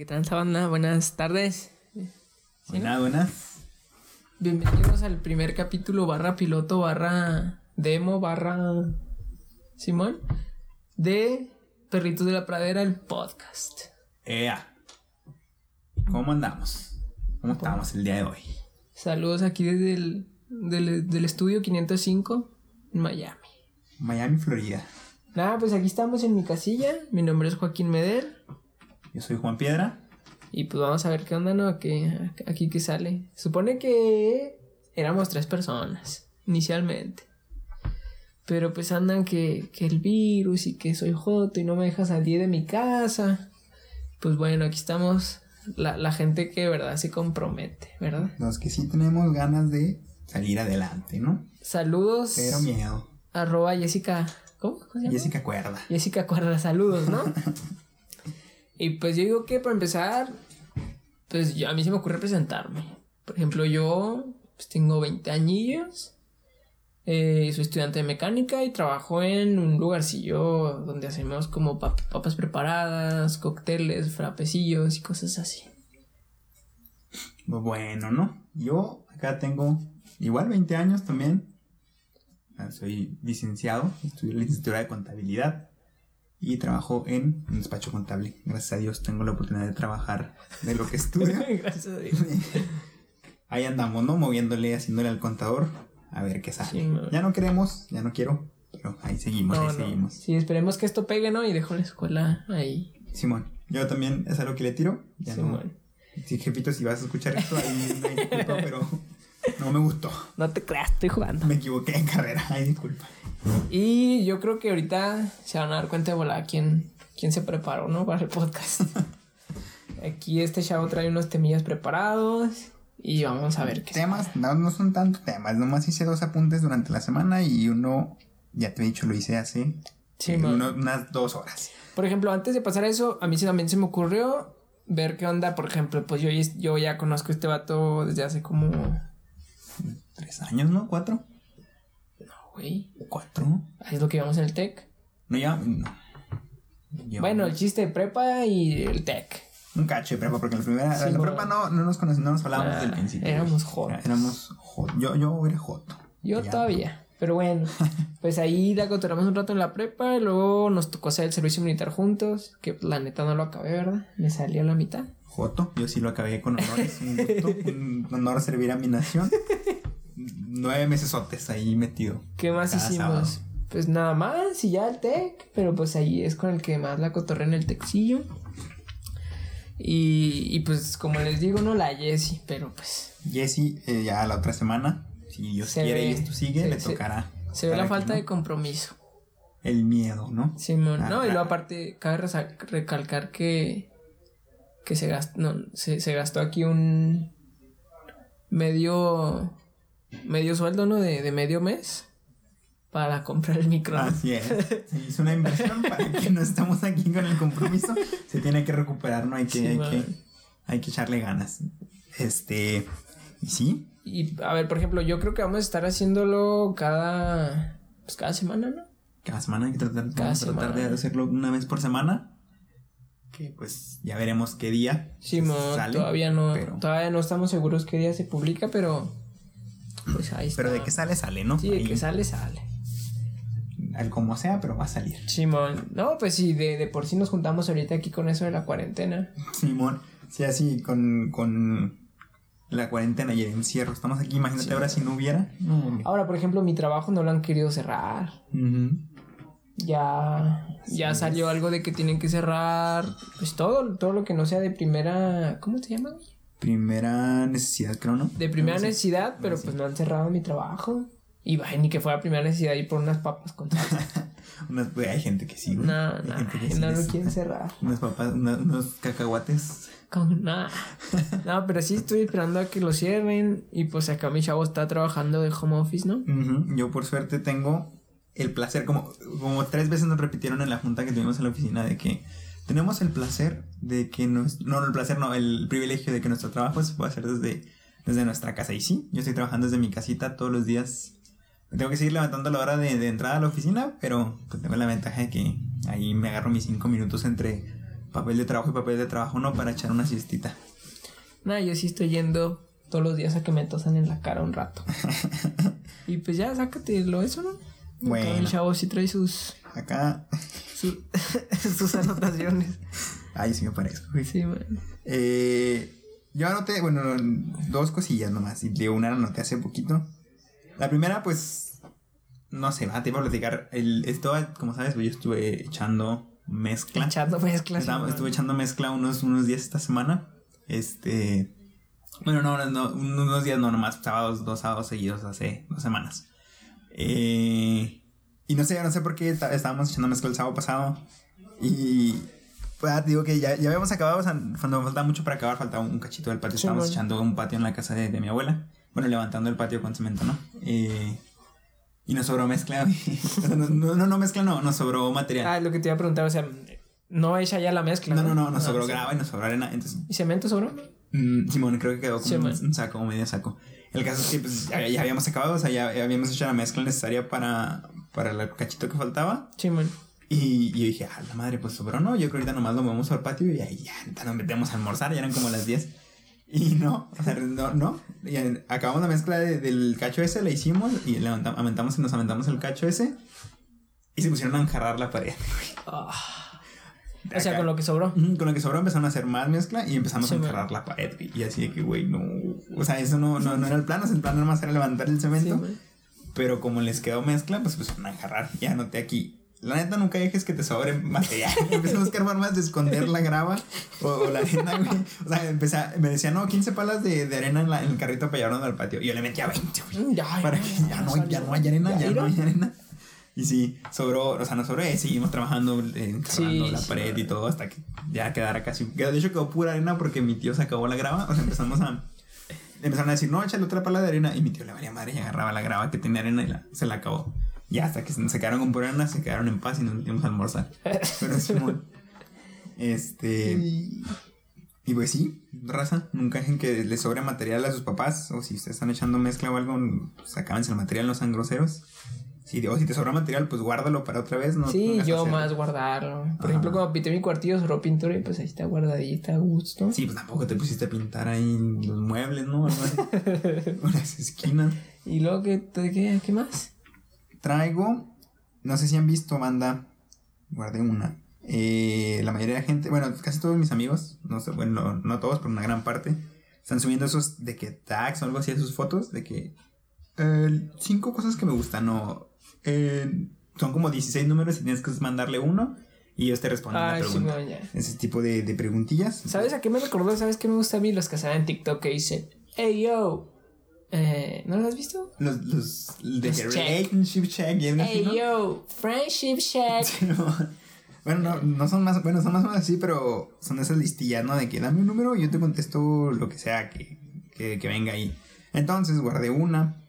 ¿Qué tal, banda? Buenas tardes. Buenas, buenas. Bienvenidos al primer capítulo barra piloto barra demo barra Simón de Perritos de la Pradera, el podcast. Ea. ¿Cómo andamos? ¿Cómo estamos el día de hoy? Saludos aquí desde el del, del estudio 505 en Miami. Miami, Florida. Nada, pues aquí estamos en mi casilla. Mi nombre es Joaquín Medel. Yo soy Juan Piedra. Y pues vamos a ver qué onda, ¿no? Aquí, aquí que sale. Supone que éramos tres personas, inicialmente. Pero pues andan que, que el virus y que soy joto y no me deja salir de mi casa. Pues bueno, aquí estamos la, la gente que de verdad se compromete, ¿verdad? Los que sí tenemos ganas de salir adelante, ¿no? Saludos. Pero miedo. Arroba Jessica. ¿Cómo? ¿Cómo se llama? Jessica Cuerda. Jessica Cuerda, saludos, ¿no? y pues yo digo que para empezar, pues a mí se me ocurre presentarme. Por ejemplo, yo pues, tengo 20 añillos. eh, soy estudiante de mecánica y trabajo en un lugarcillo donde hacemos como pap- papas preparadas, cócteles, frapecillos y cosas así. Bueno, ¿no? Yo acá tengo igual 20 años también. Ah, Soy licenciado, estudié licenciatura de contabilidad y trabajo en un despacho contable. Gracias a Dios tengo la oportunidad de trabajar de lo que estudio. Gracias a Dios. Ahí andamos, ¿no? Moviéndole, haciéndole al contador a ver qué sale. Sí, no. ya no queremos, ya no quiero, pero ahí seguimos, No, ahí no. seguimos. Sí, esperemos que esto pegue, ¿no? Y dejo la escuela ahí. Simón, yo también es algo que le tiro. Ya no. Simón. Sí, jefito, si vas a escuchar esto, ahí me disculpa, pero no me gustó. No te creas, estoy jugando. Me equivoqué en carrera, ahí disculpa. Y yo creo que ahorita se van a dar cuenta de volar quién, quién se preparó, ¿no? Para el podcast. Aquí este chavo trae unos temillas preparados y vamos a ver qué Temas, no, no son tantos temas, nomás hice dos apuntes durante la semana y uno, ya te he dicho, lo hice hace Sí, eh, uno- unas dos horas. Por ejemplo, antes de pasar a eso, a mí sí también se me ocurrió ver qué onda. Por ejemplo, pues yo, yo ya conozco a este vato desde hace como... No, Tres años, ¿no? ¿Cuatro? güey. ¿Cuatro? Ahí es lo que íbamos en el tech. No, ya, no. Yo- Bueno, el chiste de prepa y el tech. Un cacho de prepa, porque en la primera, Sí, la bueno. prepa no, no nos conocíamos, no nos hablábamos Ah, desde el principio. éramos jotos. Éramos jotos. Yo, yo era joto. Yo Ya. todavía. Pero bueno, pues ahí la cotoramos un rato en la prepa y luego nos tocó hacer el servicio militar juntos, que la neta no lo acabé, ¿verdad? Me salió a la mitad. Joto, yo sí lo acabé con honores, un gusto, un honor servir a mi nación. Nueve meses ahí metido. ¿Qué más hicimos? sábado. Pues nada más y ya el tech, pero pues ahí es con el que más la cotorré en el texillo. Y, y pues como les digo, no la Jessie, pero pues Jesse, eh, ya la otra semana, si Dios Se quiere ve- y esto sigue, se- le tocará. se ve la aquí, falta ¿no? de compromiso. El miedo, ¿no? Simón, Ah, no, y luego ah. aparte, cabe recalcar que, que se gastó, no, se, se gastó aquí un medio, medio sueldo, ¿no? De, de medio mes para comprar el micro. Así es. Se hizo una inversión para que no estamos aquí con el compromiso. Se tiene que recuperar, ¿no? Hay que, Sí, hay que, hay que echarle ganas. Este, y sí, Y a ver, por ejemplo, yo creo que vamos a estar haciéndolo cada, pues cada semana, ¿no? cada semana hay que tratar, Cada tratar de hacerlo una vez por semana. Que pues ya veremos qué día Simón, sale, todavía no, Pero, todavía no estamos seguros qué día se publica, pero pues ahí está. pero de que sale, sale, ¿no? Sí, de Ahí, que sale, sale. al como sea, pero va a salir. Simón, no, pues sí, de, de por sí nos juntamos ahorita aquí con eso de la cuarentena. Simón, sí, así con, con la cuarentena y el encierro. Estamos aquí, imagínate Sí. ahora si no hubiera. No. Ahora, por ejemplo, mi trabajo no lo han querido cerrar. Ya, ya Sí, salió algo de que tienen que cerrar, pues todo, todo lo que no sea de primera, ¿cómo se llama? Primera necesidad, creo, ¿no? De primera No sé. necesidad, pero pues no han cerrado mi trabajo. Y vaya, ni que fuera primera necesidad ir por unas papas con. Unas, pues, hay gente que sí, güey. no, no, sí no lo quieren cerrar. Unas papas, una- unos cacahuates. Con nada. No, pero sí estoy esperando a que lo cierren. Y pues acá mi chavo está trabajando de home office, ¿no? Yo por suerte tengo el placer, como, como tres veces nos repitieron en la junta que tuvimos en la oficina, de que tenemos el placer de que nos... No, el placer no, el privilegio de que nuestro trabajo se pueda hacer desde, desde nuestra casa. Y sí, yo estoy trabajando desde mi casita todos los días. Me tengo que seguir levantando a la hora de, de entrada a la oficina, pero pues tengo la ventaja de que ahí me agarro mis cinco minutos entre papel de trabajo y papel de trabajo, ¿no? Para echar una siestita. Nada, yo sí estoy yendo todos los días a que me tosan en la cara un rato. y pues ya, sácatelo eso, ¿no? Bueno. El chavo sí trae sus, Acá. su- sus anotaciones. Ay, sí me parezco, güey. Sí, man. Eh, yo anoté, bueno, dos cosillas nomás. Y de una la anoté hace poquito. La primera, pues. No sé, va, te iba a platicar. El, esto, como sabes, yo estuve echando mezcla. Echando mezclas. Estaba- estuve echando mezcla unos, unos días esta semana. Este. Bueno, no, no, no, unos días no, nomás sábados, dos sábados seguidos hace dos semanas. Eh, y no sé, no sé por qué estábamos echando mezcla el sábado pasado. Y. Pues ah, digo que ya, ya habíamos acabado, o sea, cuando faltaba mucho para acabar, faltaba un cachito del patio. Sí, estábamos bueno. echando un patio en la casa de, de mi abuela. Bueno, levantando el patio con cemento, ¿no? Eh, y nos sobró mezcla. no, no, no, no mezcla, no, nos sobró material. Ah, lo que te iba a preguntar, o sea, no echa ya la mezcla. no, no, no, nos Ah, sobró sí. grava y nos sobró arena. Entonces ¿Y cemento sobró? Mm, Simón, creo que quedó como un, saco, un medio saco. El caso es que pues, ya, ya habíamos acabado, o sea, ya, ya habíamos hecho la mezcla necesaria para, para el cachito que faltaba. Sí, man. Y, y yo dije, ah, la madre, pues sobró, ¿no? Yo creo que ahorita nomás lo movemos al patio y ahí ya, ahorita nos metemos a almorzar, ya eran como las 10. Y no, o sea, no, no. Y, acabamos la mezcla de- del cacho ese, la hicimos y aventamos y nos aventamos el cacho ese. Y se pusieron a enjarrar la pared. Ah. O sea, con lo que sobró. Con lo que sobró empezaron a hacer más mezcla y empezamos Sí, a encerrar la pared. güey. Y así de que, güey, no. O sea, eso no, no, no era el plan. O sea, el plan nada más era levantar el Sí, cemento. man. Pero como les quedó mezcla, pues empezaron a enjarrar. Ya anoté aquí. La neta, nunca dejes que te sobre material. Empecé a buscar formas de esconder la grava o, o la arena, güey. O sea, empecé a- me decía, no, 15 palas de, de arena en, la- en el carrito para llevarnos al patio. Y yo le metía 20, güey. Mm, Ya, Para ya, que ya, ya no, ya no hay arena, ya, no hay arena. Y sí, sobró, o sea, no sobró, eh, seguimos trabajando, eh, Sí, la sí, pared y no. todo hasta que ya quedara casi. De hecho, quedó pura arena porque mi tío se acabó la grava. O sea, empezamos a. Empezaron a decir, no, échale otra pala de arena. Y mi tío le valía madre y agarraba la grava que tenía arena y la- se la acabó. Y hasta que se quedaron con arena, se quedaron en paz y nos metimos a almorzar. Pero Simón. Este. Y pues sí, raza, nunca dejen que les sobre material a sus papás. O si ustedes están echando mezcla o algo, pues acábense el material, no sean groseros. Si, o si te sobra material, pues guárdalo para otra vez. No Sí, yo hacer- más guardarlo. Por Ajá. ejemplo, cuando pinté mi cuartillo, sobró pintura y pues ahí está guardadita a gusto. Sí, pues tampoco te pusiste a pintar ahí los muebles, ¿no? Las esquinas. Y luego, ¿qué, qué, qué más? Traigo, no sé si han visto, banda, guardé una. Eh, la mayoría de la gente, bueno, casi todos mis amigos, no sé, bueno, no, no todos, pero una gran parte, están subiendo esos de que tags o algo así a sus fotos, de que eh, cinco cosas que me gustan, o eh, son como 16 números y tienes que mandarle uno y ellos te responden la Ay, pregunta. Ese tipo de, de preguntillas. ¿Sabes a qué me recordó? ¿Sabes qué me gusta a mí? Los que salen en TikTok que dicen, hey yo. Eh, ¿No lo has visto? Los, los de Los check. relationship check Hey yo, friendship check. bueno, no, no son más, bueno, son más o menos así, pero son esas listillas, ¿no? De que dame un número y yo te contesto lo que sea que, que, que venga ahí. Entonces guardé una.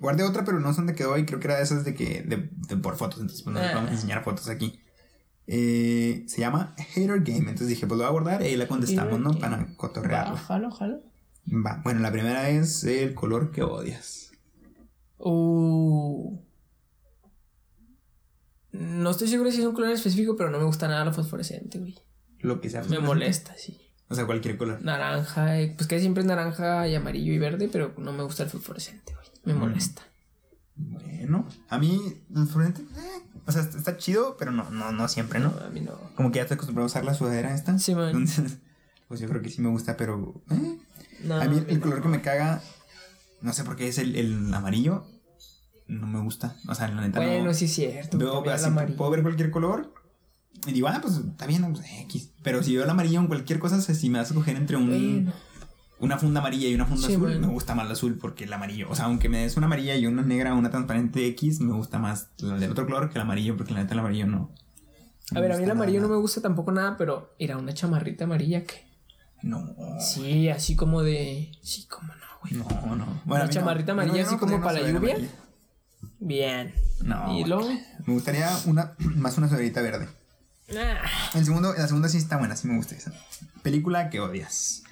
Guardé otra, pero no son de que doy. Creo que era de esas de que. de, de por fotos. Entonces, pues no les Ah. vamos a enseñar fotos aquí. Eh, se llama Hater Game. Entonces dije, pues lo voy a guardar y ahí la contestamos, Hater ¿no? Game. Para cotorrearla. Jalo, jalo. Va. Bueno, la primera es el color que odias. Uh. No estoy seguro si es un color específico, pero no me gusta nada lo fosforescente, güey. Lo que sea. Me molesta, sí. O sea, cualquier color. Naranja, eh, pues que siempre es naranja y amarillo y verde, pero no me gusta el fosforescente, güey. Me molesta. Bueno, a mí, fluorescente, eh, o sea, está, chido, pero no, no, no siempre, ¿no? No, a mí no. Como que ya estoy acostumbrado a usar la sudadera esta. Sí, man. Entonces, pues yo creo que sí me gusta, pero. eh. No, a mí el color que me caga, no sé por qué es el, el amarillo. No me gusta. O sea, la neta Bueno, no. sí es cierto. Veo así, puedo ver cualquier color. Y digo, ah, pues está bien, pues, X. Pero si veo el amarillo en cualquier cosa, si me vas a coger entre un, Bueno, una funda amarilla y una funda Sí, azul, bueno. me gusta más el azul porque el amarillo, o sea, aunque me des una amarilla y una negra, una transparente X, me gusta más la del otro color que el amarillo porque la neta el amarillo no. a ver, a mí el amarillo no me gusta tampoco nada, pero era una chamarrita amarilla que. No. Sí, así como de. Sí, como no, güey. No, no. Una a mí no. chamarrita Bueno, amarilla así como para la lluvia. amarilla. Bien. No. y luego. Me gustaría una más una sudaderita verde. Ah, El segundo, la segunda sí está buena, sí me gusta esa. Película que odias.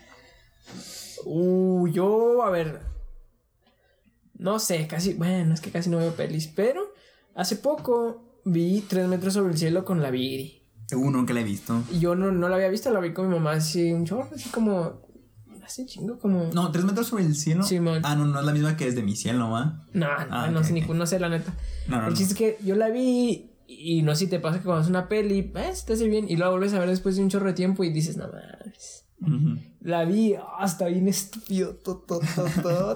Uh, yo, a ver. No sé, casi. Bueno, es que casi no veo pelis, pero hace poco vi Tres metros sobre el cielo con la Viri. Uh, nunca la he visto. Y yo no, no la había visto, la vi con mi mamá así un chorro, así como. Así chingo, como. No, tres metros sobre el cielo. Sí. Ah, no, no es la misma que es de mi cielo, ¿va? No, no, Ah, no sé ni ok. no sé la neta. No, no, el no. chiste es que yo la vi y no sé si te pasa que cuando es una peli, eh, te hace bien y luego vuelves a ver después de un chorro de tiempo y dices, no mames. La vi, está bien estúpido, to, to,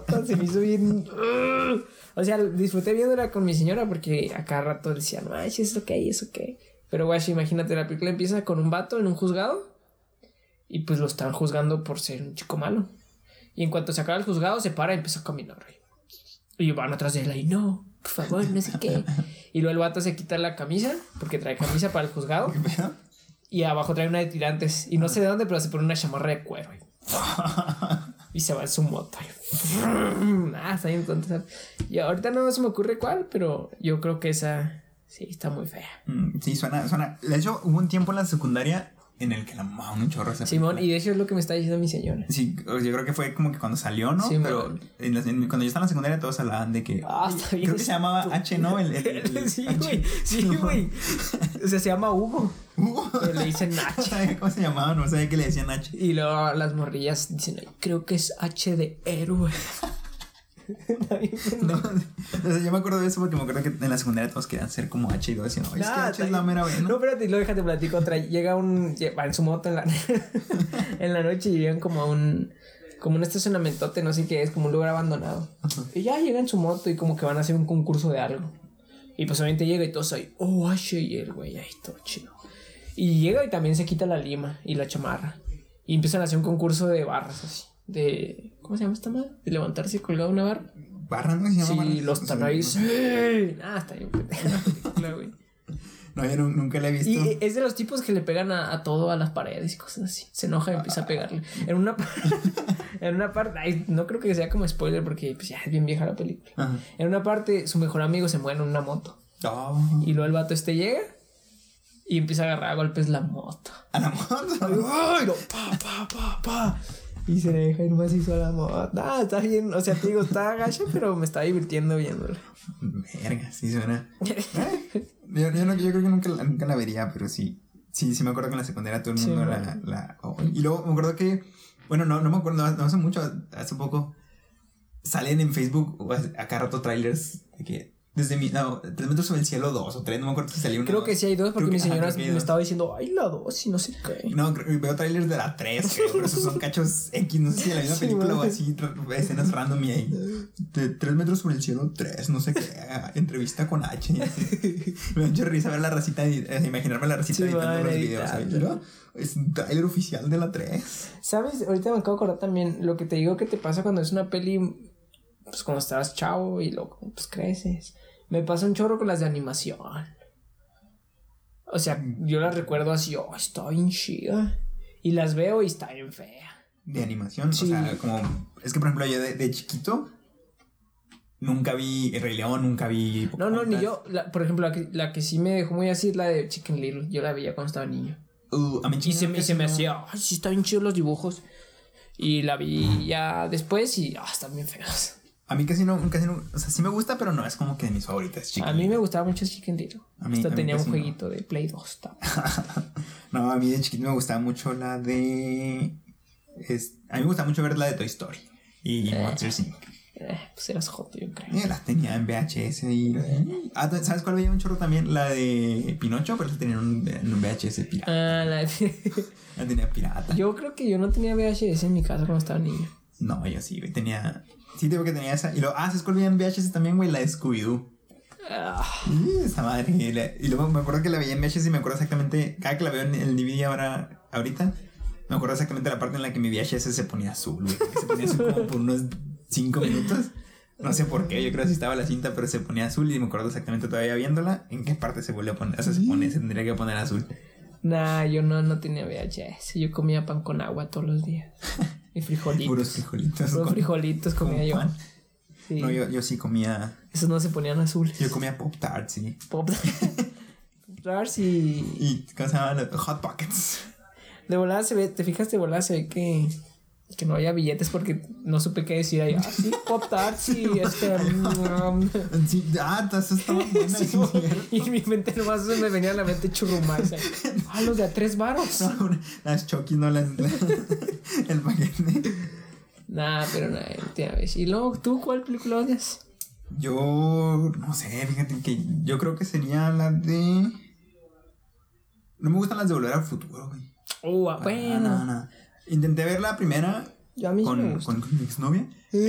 to, se me hizo bien. ugh. O sea, disfruté viéndola con mi señora porque a cada rato decía, no, es ok, es ok. Pero, güey, imagínate, la película empieza con un vato en un juzgado y pues lo están juzgando por ser un chico malo. Y en cuanto se acaba el juzgado, se para y empieza a caminar, güey. Y van atrás de él y no, por favor, no sé qué. Y luego el vato se quita la camisa porque trae camisa para el juzgado ¿Qué pedo? Y abajo trae una de tirantes. Y no sé de dónde, pero se pone una chamarra de cuero. Y se va en su moto. Ah, está bien tonto. Y ahorita no se me ocurre cuál, pero yo creo que esa sí está muy fea. Mm, Sí, suena, suena. De hecho, hubo un tiempo en la secundaria en el que la mamaban un chorro esa Simón, película. y de hecho es lo que me está diciendo mi señora. Sí, yo creo que fue como que cuando salió, ¿no? Sí, Pero man. en la- en- cuando yo estaba en la secundaria todos hablaban de que... Ah, "Ay, está bien Creo que se llamaba H, ¿no? El, el- el- sí, güey. Sí, güey. O sea, se llama Hugo. Hugo. Pero le dicen No H. sabía cómo se llamaba, no sabía que le decían H. Y luego las morrillas dicen, "Ay, creo que es H de héroe. No, o sea, yo me acuerdo de eso porque me acuerdo que en la secundaria todos querían ser como H y "Ay, es que H es la mera No, buena. espérate, luego déjate platico otra. Llega un. Va en su moto en la, en la noche y llegan como a un. Como un estacionamentote, no sé qué es, como un lugar abandonado. Y ya llega en su moto y como que van a hacer un concurso de algo. Y pues obviamente llega y todos ahí, oh, H y el güey, ahí todo chido. Y llega y también se quita la lima y la chamarra. Y empiezan a hacer un concurso de barras así. De. ¿Cómo se llama esta madre? De levantarse colgado de una barra. Barra, ¿no? Se llama Sí, barra? los Sí. Ah, está bien. película, güey. No, yo nu- nunca la he visto. Y es de los tipos que le pegan a, a todo, a las paredes y cosas así. Se enoja y empieza a pegarle. En una, en una parte, ay, no creo que sea como spoiler porque pues, ya es bien vieja la película. Ajá. En una parte, su mejor amigo se muere en una moto. Oh, Y luego el vato este llega y empieza a agarrar a golpes la moto. a la moto. ¡Ay! No, pa, pa, pa, pa. Y se le deja ir macizo a la moto. Ah, está bien. O sea, te digo, está gacha, pero me está divirtiendo viéndola. Verga, sí suena. Yo, yo, no- yo creo que nunca, la- nunca la vería, pero sí. Sí, sí me acuerdo que en la secundaria todo el Sí, mundo la, la- oh, Y luego me acuerdo que. Bueno, no, no me acuerdo, no, hace mucho, hace poco. Salen en Facebook a cada rato trailers de que. Desde mi. No, tres metros sobre el cielo, dos o tres, no me acuerdo si salió una. Creo que sí hay dos porque mi ajá, señora me dos. estaba diciendo, ay, la dos y no sé qué. No, creo- veo trailers de la 3, creo, pero esos son cachos X, no sé si de la misma Sí, película o así, escenas random y ahí. De 3 metros sobre el cielo, 3, no sé qué, entrevista con H. Me da mucha risa ver la racita, eh, imaginarme la racita Sí, editando los videos. editando. ahí, ¿no? Es un trailer oficial de la 3. ¿Sabes? Ahorita me acabo de acordar también lo que te digo que te pasa cuando es una peli, pues cuando estabas chavo y luego pues creces. Me pasa un chorro con las de animación. O sea, yo las recuerdo así, oh, está bien chida. Y las veo y está bien fea. De animación, Sí. o sea, como. Es que por ejemplo, yo de, de chiquito. Nunca vi El Rey León, nunca vi. No, no, ni yo. La- por ejemplo, la que, la que sí me dejó muy así es la de Chicken Little. Yo la veía cuando estaba niño. Uh, a mí Y se, me- se me hacía, ay, sí, están bien chidos los dibujos. Y la vi ya después y, ah, están bien feos. A mí casi no, casi no. O sea, sí me gusta, pero no es como que de mis favoritas, chicas. A mí me gustaba mucho Chicken Little. A mí- Hasta a mí tenía un no. jueguito de Play 2. también. no, a mí de chiquito me gustaba mucho la de. es- a mí me gustaba mucho ver la de Toy Story y Monsters Inc. Eh, pues eras joto, yo creo. Eh, las tenía en VHS y. Ah, ¿sabes cuál veía un chorro también? La de Pinocho, pero la tenía en un, en un VHS pirata. Ah, la- La tenía pirata. yo creo que yo no tenía VHS en mi casa cuando estaba niño. No, yo sí. Tenía. Sí, digo que tenía esa. Y luego, ah, ¿sabes cuál en VHS también, güey? La de Scooby-Doo. Y esa madre. Y, la- y luego me acuerdo que la veía en VHS y me acuerdo exactamente. Cada que la veo en el DVD ahora, ahorita, me acuerdo exactamente la parte en la que mi VHS se ponía azul, güey. Se ponía azul como por unos 5 minutos. No sé por qué, yo creo que sí estaba la cinta, pero se ponía azul y me acuerdo exactamente todavía viéndola en qué parte se vuelve a poner. O sea, se pone, se tendría que poner azul. nah, yo no, no tenía VHS. Yo comía pan con agua todos los días. Y frijolitos. Puros frijolitos. Puros frijolitos comía yo. pan. Sí. No, yo, yo sí comía. Esos no se ponían azules. Yo comía Pop Tarts, sí. Pop Tarts y Y, ¿cómo se llama? Hot Pockets. de volada se ve, te fijas de volada se ve que Que no haya billetes porque no supe qué decir ahí. Ah, sí, Pop Tarts y este. mm, Sí, ah, eso estaba buena, sí, y en mi mente nomás se me venía a la mente churrumais. ahí. Ah, los de a tres varos. No, las chokis, no las. el paquete. Nah, pero nada, última vez. ¿Y luego tú cuál película odias? Yo no sé, fíjate que yo creo que sería la de. No me gustan las de volver al futuro, güey. Oh, bueno. no, no. Intenté ver la primera Yo a mí sí me con, gusta. con, con mi exnovia. Yo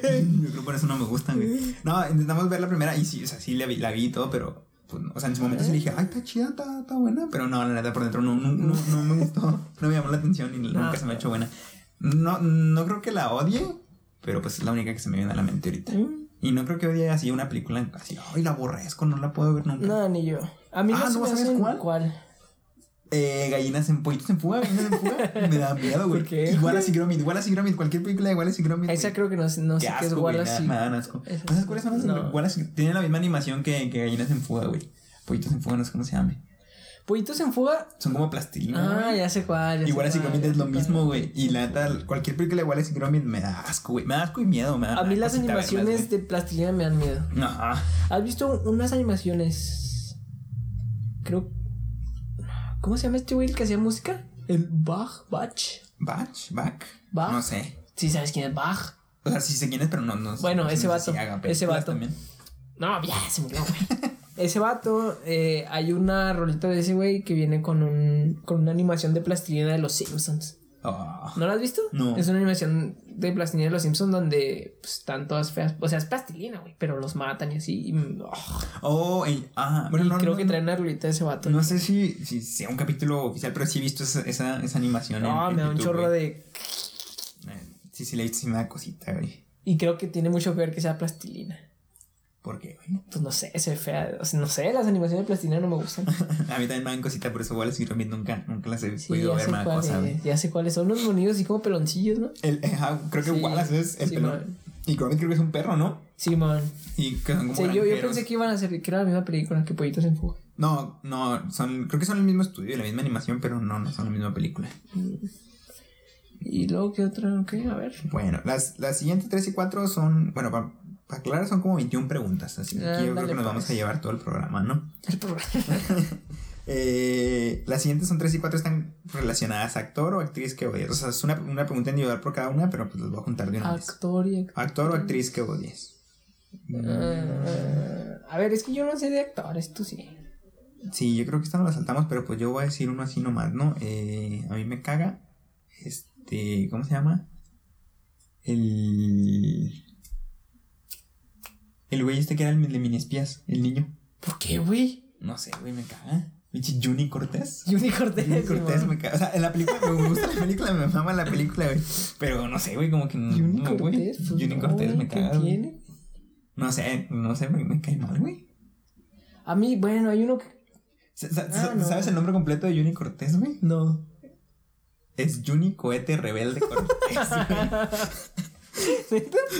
creo que por eso no me gustan, güey. No, intentamos ver la primera y sí, o sea, sí la vi, la vi y todo, pero. Pues, no, o sea, en su momento sí le dije, ay, está chida, está, está buena. Pero no, la neta, por dentro no, no, no, no me gustó. No me llamó la atención y nunca se me ha hecho buena. No, no creo que la odie, pero pues es la única que se me viene a la mente ahorita. Mm, Y no creo que odie así una película así, ay, la aborrezco, no la puedo ver nunca. No, ni yo. A mí no, Ah, se ¿no me sabes cuál? ¿Cuál? Eh, gallinas en pollitos en fuga, gallinas en fuga. Me da miedo, güey. ¿Por qué, Igual güey? así Gromit, igual así Gromit, cualquier película de Wallace y Gromit. Esa creo que no, no sé Qué es Wallace. y- me dan asco. Esa- ¿No sabes cuáles son las No. Wallace? Tienen la misma animación que, que gallinas en fuga, güey. Pollitos en fuga, no sé cómo se llame. Pollitos en fuga. Son como plastilina. Ah, ya sé cuál. ya Y Wallace y Gromit es lo mismo, güey. Y la neta, cualquier película de Wallace y Gromit me da asco, güey. Me da asco y miedo, me da A mí las verlas, animaciones de plastilina me dan miedo. Ajá. ¿Has visto unas animaciones? Creo. ¿Cómo se llama este güey el que hacía música? El Bach, Bach. Back. Bach. No sé. Sí, sabes quién es Bach. O sea, sí sé quién es, pero no, no Bueno, no ese si vato, haga ese vato. también. No, ya se murió, güey. ese vato, eh, hay una rolita de ese güey que viene con un con una animación de plastilina de los Simpsons. Oh. ¿No la has visto? No. Es una animación de plastilina de los Simpsons donde pues, están todas feas. O sea, es plastilina, güey, pero los matan y así. y, mm, oh. Oh, ey, ajá. Bueno, y no, creo no, que traen una rolita de ese vato. No sé si, si sea un capítulo oficial, pero sí he visto esa, esa, esa animación. No, en me da un chorro de. Eh, Sí, sí, la he visto, sí me da cosita, güey. Y creo que tiene mucho que ver que sea plastilina. ¿Por qué, güey? Pues no sé, se ve fea. O sea, no sé, las animaciones de plastilina no me gustan. A mí también me dan cosita, por eso Wallace y Gromit nunca, nunca las he Sí, podido ver, sé, me da cuál cosa, güey. es, ya sé cuáles son unos bonitos así como peloncillos, ¿no? El, ajá, creo que Sí, Wallace es el sí, pelón. man. Y Gromit creo que es un perro, ¿no? Sí, man. Y que son como Sí, yo, yo pensé que iban a ser, que era la misma película que Pollitos en Fuga. No, no, son, creo que son el mismo estudio, la misma animación, pero no, no son la misma película. Y luego, ¿qué otra? ¿Qué? A ver. Bueno, las, las siguientes 3 y 4 son, bueno, para aclarar, son como 21 preguntas, así que yo creo que nos vamos pues. a llevar todo el programa, ¿no? El programa. Eh, las siguientes son 3 y 4 están relacionadas a actor o actriz que odias. O sea, es una, una pregunta individual por cada una, pero pues las voy a juntar de una vez. Actor y actor. Actor o actriz que odies. Ah, a ver, es que yo no sé de actores, tú sí. Sí, yo creo que esta no la saltamos, pero pues yo voy a decir uno así nomás, ¿no? Eh, a mí me caga. Este, ¿cómo se llama? El. El güey este que era el de mini espías, el niño. ¿Por qué, güey? No sé, güey, me caga. Pinche Juni Cortés. Juni Cortés. Juni Cortés me caga. O sea, en la película me gusta la película, me mama la película, güey. Pero no sé, güey, como que no, Juni no. Cortés. pues, Juni no, Cortés me güey, ¿qué caga. tiene? No sé, no sé, me, me cae mal, güey. A mí, bueno, hay uno que. Ah, no. ¿Sabes el nombre completo de Juni Cortés, güey? No. Es Juni Cohete Rebelde Cortés, güey.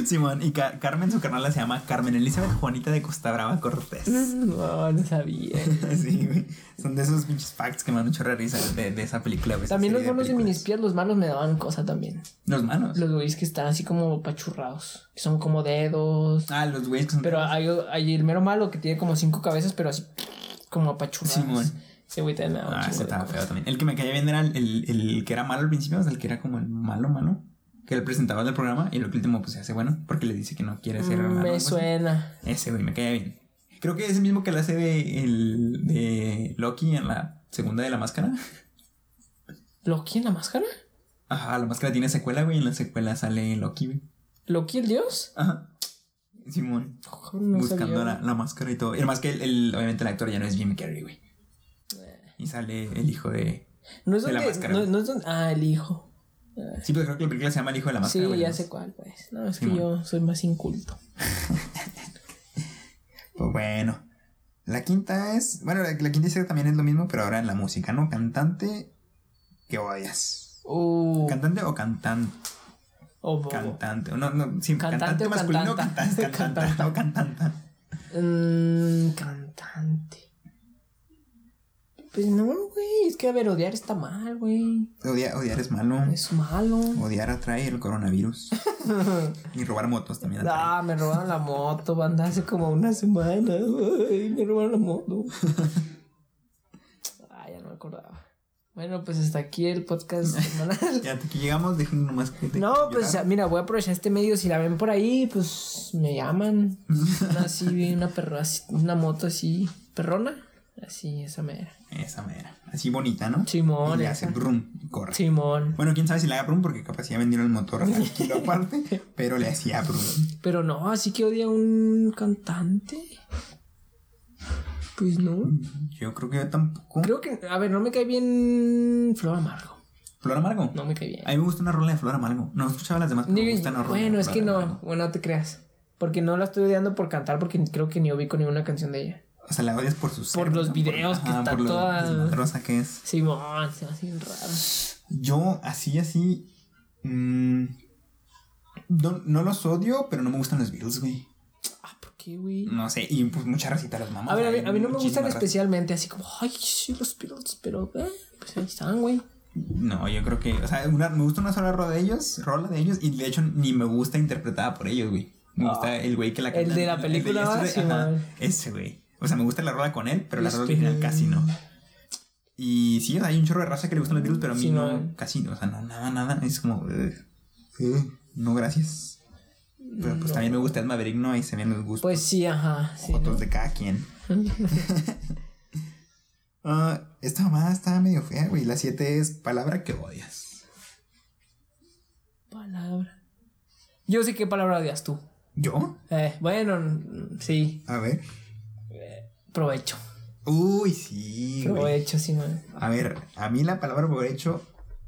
Simón, y Ca- Carmen, su carnala se llama Carmen Elizabeth Juanita de Costa Brava Cortés. No, no sabía. sí. Son de esos pinches facts que me han hecho re risa de, de esa película, esa También los monos de películas. minispias, los malos me daban cosa también. Los manos. Los güeyes que están así como pachurrados. Que son como dedos. Ah, los güeyes que son. Pero hay, hay el mero malo que tiene como cinco cabezas, pero así como apachurrados. Simón. Ese güey un Ah, ese de estaba feo también. El que me caía bien era el, el, el que era malo al principio, o sea, el que era como el malo, malo. Que era el presentador del programa y lo último pues se hace bueno porque le dice que no quiere ser Mm, me así. suena. Ese güey me caía bien. Creo que es el mismo que le hace de, el, de Loki en la segunda de la máscara. ¿Loki en la máscara? Ajá, la máscara tiene secuela, güey. En la secuela sale Loki, güey. ¿Loki el dios? Ajá. Simón. No buscando la, la máscara y todo. Y además que el, el- obviamente el actor ya no es Jim Carrey, güey. Y sale el hijo de. No es de la donde. máscara. No, no es donde. Ah, el hijo. Sí, pero creo que la película se llama El hijo de la máscara. Sí, ya sé cuál, pues. No, es Sí, que yo soy más inculto. Pues bueno. La quinta es. Bueno, la, la quinta dice que también es lo mismo, pero ahora en la música, ¿no? Cantante que odias. Uh, ¿Cantante o cantante? oh, Cantante. No, no, sí, Cantante cantante, o masculino cantanta. o cantante. Cantante o cantanta. Mm, cantante. Pues no, güey. Es que a ver, odiar está mal, güey. Odiar, odiar es malo. Es malo. Odiar atrae el coronavirus. y robar motos también atrae. Ah, me robaron la moto, banda, hace como una semana. Ay, me robaron la moto. ah, ya no me acordaba. Bueno, pues hasta aquí el podcast semanal. ya aquí llegamos, dejen nomás que te No, pues mira, voy a aprovechar este medio. Si la ven por ahí, pues me llaman. Una así, una perra, una moto así, perrona. Así, esa mera. Esa mera. Así bonita, ¿no? Simón. Y le hace brum corre. Simón. Bueno, quién sabe si le haga brum porque capaz ya vendieron el motor al kilo aparte, pero le hacía brum. Pero no, así que odia un cantante. Pues no. Yo creo que yo tampoco. Creo que, a ver, no me cae bien Flor Amargo. ¿Flor Amargo? No me cae bien. A mí me gusta una rola de Flor Amargo. No escuchaba las demás, pero me gusta una rola Bueno, de es que no, bueno, no te creas. Porque no la estoy odiando por cantar, porque creo que ni ubico ninguna canción de ella. O sea, la odias por sus Por los videos que está por toda- rosa que es. Simón, se hace bien raro. Yo, así, así. mm, no, no los odio, pero no me gustan los Beatles, güey. Ah, ¿por qué, güey? No sé, y pues mucha racita los mamás. A ver, a mí, hay a mí no me gustan raza. especialmente así como, ay, sí, los Beatles, pero, eh, pues ahí están, güey. No, yo creo que, o sea, una- me gusta una sola rola de ellos, rola de ellos, y de hecho ni me gusta interpretada por ellos, güey. Me gusta el güey que la Ah. El de la película, sí, ajá, man. ese güey. O sea, me gusta la rola con él, pero la rola Yesterday. original casi no. Y sí, o sea, hay un chorro de raza que le gustan los Beatles, pero a mí Sí, no, casi no, o sea, no, nada, nada. Es como, "Ugh, ugh, no, gracias. Pero pues también me gusta Ed Maverick, ¿no? Ahí se ven los gustos. Pues sí, ajá. Sí, fotos ¿no? de cada quien. Ah, esta mamada está medio fea, güey. La 7 es palabra que odias. Palabra. Yo sé qué palabra odias tú. ¿Yo? Eh, bueno, mm, sí. A ver. Provecho. Uy, sí, güey. Provecho, sí. A ver, a mí la palabra provecho.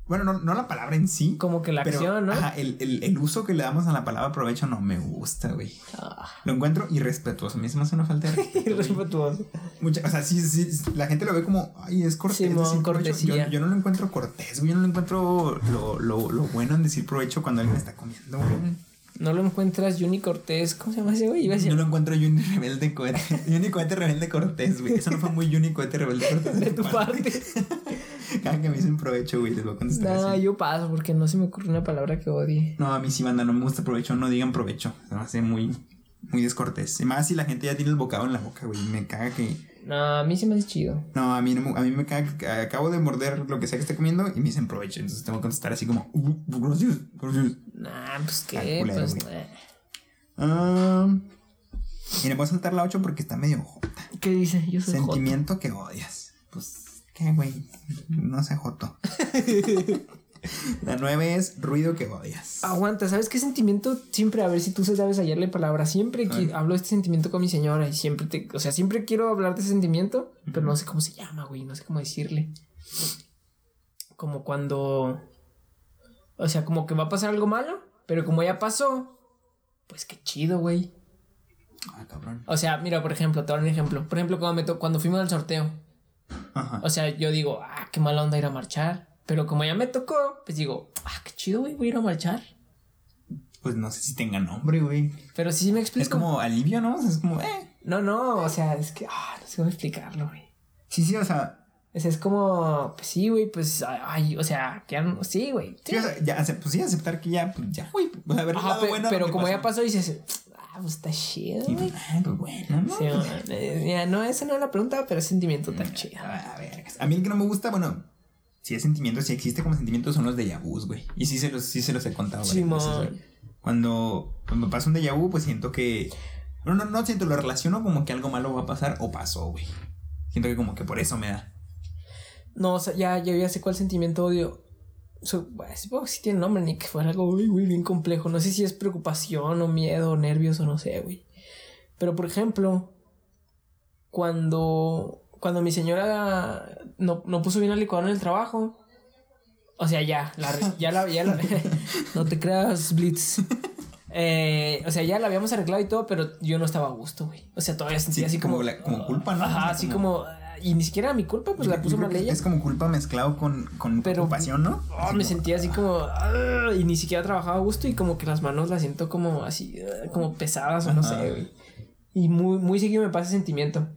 Bueno, no, no la palabra en sí. Como que la pero, acción, ¿no? Ajá, el, el- el uso que le damos a la palabra provecho no me gusta, güey. Ah, Lo encuentro irrespetuoso. A mí se me hace una falta de respeto. irrespetuoso. Mucha- o sea, sí, sí, la gente lo ve como, ay, es cortés. Simón, decir provecho. cortesía. Yo, yo no lo encuentro cortés, güey. Yo no lo encuentro lo, lo, lo bueno en decir provecho cuando alguien está comiendo, güey. No lo encuentras Juni Cortés. ¿Cómo se llama ese güey? Yo lo encuentro Juni Rebelde Cohete. Juni Cohete Rebelde Cortés, güey. Eso no fue muy Juni Cohete Rebelde Cortés. de tu parte. Cada que me dicen provecho, güey, les voy a contestar No, así. yo paso porque no se me ocurre una palabra que odie. No, a mí sí, banda, no me gusta provecho. No digan provecho. Se me hace muy, muy descortés. Y más si la gente ya tiene el bocado en la boca, güey. Me caga que... No, a mí se me hace chido. No, a mí, no, me- a mí me acabo de morder lo que sea que esté comiendo y me dicen provecho. Entonces tengo que contestar así como... "Uh, gracias, gracias. Nah, pues qué, culero, pues. güey. eh. Ah, y le voy a saltar la 8 porque está medio jota. ¿Qué dice? Yo soy. Sentimiento que odias. Pues, ¿qué, güey? No sé, Joto. la 9 es ruido que odias. Aguanta, ¿sabes qué sentimiento? Siempre, a ver si tú sabes hallarle palabra. Siempre que hablo de este sentimiento con mi señora y siempre te. O sea, siempre quiero hablar de ese sentimiento, pero no sé cómo se llama, güey. No sé cómo decirle. Como cuando. O sea, como que va a pasar algo malo, pero como ya pasó, pues qué chido, güey. Ah, cabrón. O sea, mira, por ejemplo, te voy a dar un ejemplo. Por ejemplo, cuando, me cuando fuimos al sorteo. Ajá. O sea, yo digo, ah, qué mala onda ir a marchar. Pero como ya me tocó, pues digo, ah, qué chido, güey, voy a ir a marchar. Pues no sé si tenga nombre, güey. Pero sí, sí me explico. Es como alivio, ¿no? O sea, es como, eh. No, no, o sea, es que, ah, no sé cómo explicarlo, güey. Sí, sí, o sea. Sea, es como, pues sí, güey, pues, ay, o sea, que ya sí, güey. Sí, o sea, ya, pues sí, aceptar que ya, pues ya, güey. Ver el Ajá, pe- bueno pero como ya pasó, dices, ah, pues está chido, Sí, güey. pues, ah, pues bueno, ¿no? Sí, man, eh, ya, no, esa no es la pregunta, pero es sentimiento tan chido. A ver, a mí el que no me gusta, bueno, si es sentimiento, si existe como sentimiento, son los de vu, güey. Y sí se los, sí se los he contado. Simón. veces, güey. Cuando, cuando me pasa un déjà vu, pues siento que. No, no, no siento, lo relaciono como que algo malo va a pasar o pasó, güey. Siento que como que por eso me da. No, o sea, ya, ya, ya sé cuál sentimiento odio. Supongo que sí tiene nombre, ni que fuera algo muy, muy bien complejo. No sé si es preocupación o miedo o nervios o no sé, güey. Pero por ejemplo, cuando, cuando mi señora no, no puso bien la licuadora en el trabajo. O sea, ya, la, ya la, ya la- no te creas, Blitz. Eh, o sea, ya la habíamos arreglado y todo, pero yo no estaba a gusto, güey. O sea, todavía sentía Sí, así como. como la- como culpa, ¿no? Ajá, así como- como. Y ni siquiera era mi culpa, pues la puso mal ella. Es como culpa mezclado con, con Pero- preocupación, ¿no? Ah, Así me como, sentía así como ah, y ni siquiera trabajaba a gusto y como que las manos las siento como así ah, como pesadas o no sé, güey. Y muy muy seguido me pasa ese sentimiento.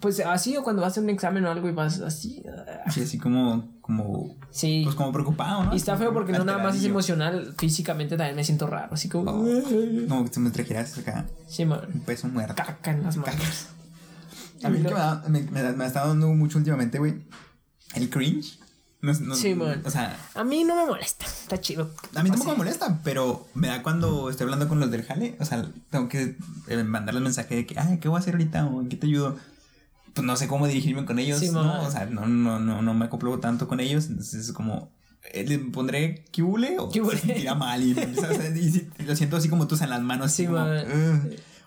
Pues así o cuando vas a un examen o algo y vas así. ah, Sí, así como, como, Sí. pues como preocupado, ¿no? Y está feo porque no nada más es emocional, físicamente también me siento raro, así como... Oh, como que te me trajeras acá Sí, man. un peso muerto. Caca en las manos. A mí lo- que me, da- me, me, estado dando mucho últimamente, güey. El cringe. No, no- Sí, man. O sea, A mí no me molesta, está chido. a mí tampoco me molesta, pero me da cuando estoy hablando con los del jale. O sea, tengo que eh, mandarles mensaje de que, ay, ¿qué voy a hacer ahorita? ¿O en qué te ayudo? Pues no sé cómo dirigirme con ellos. Sí, ¿no? O sea, no, no, no, no me acoplo tanto con ellos. Entonces es como. eh, ¿Le pondré que hule o ¿Qué se mal? Y, lo siento así como tú en las manos. Sí, como,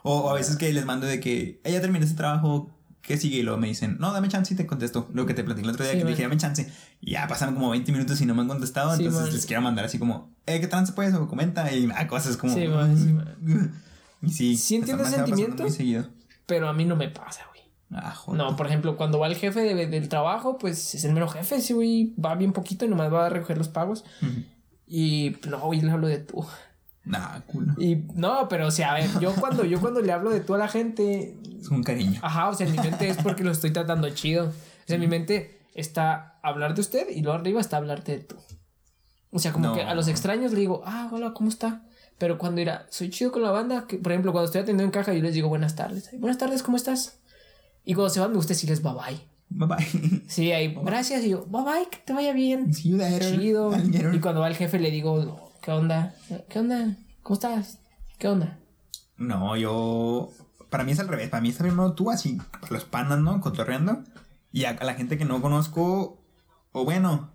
o, o a veces que les mando de que, "Eh, ya terminé este trabajo, ¿qué sigue? Y luego me dicen, no, dame chance y te contesto. Lo que te platiqué el otro día Sí, que man. dije, dame chance. Y ya pasaron como 20 minutos y no me han contestado. Sí, entonces man. les quiero mandar así como, eh, ¿qué trance pues? O comenta. Y cosas como. Sí, man, sí. Y sí. Entiendo. Muy seguido. Pero a mí no me pasa. Ah, joder. No, por ejemplo, cuando va el jefe de- del trabajo, pues es el mero jefe, sí, güey, va bien poquito y nomás va a recoger los pagos. Y no, güey, le hablo de tú. Nah, culo. Y no, pero o sea, a ver, yo cuando, yo cuando le hablo de tú a la gente, Es un cariño. ajá, o sea, en mi mente es porque lo estoy tratando chido. O sea, en mi mente está hablar de usted y luego arriba está hablarte de tú. O sea, como No. que a los extraños le digo, ah, hola, ¿cómo está? Pero cuando irá, soy chido con la banda, que, por ejemplo, cuando estoy atendiendo en caja, yo les digo buenas tardes. Buenas tardes, ¿cómo estás? Y cuando se van, me gusta decirles bye bye. Bye bye. Sí, ahí, gracias. Y yo, bye bye, que te vaya bien. See you later. Chido. Y cuando va el jefe le digo, ¿qué onda? ¿Qué onda? ¿Cómo estás? ¿Qué onda? No, yo. Para mí es al revés. Para mí está primero tú, así, para los panas, ¿no? Cotorreando. Y a, a la gente que no conozco. O bueno.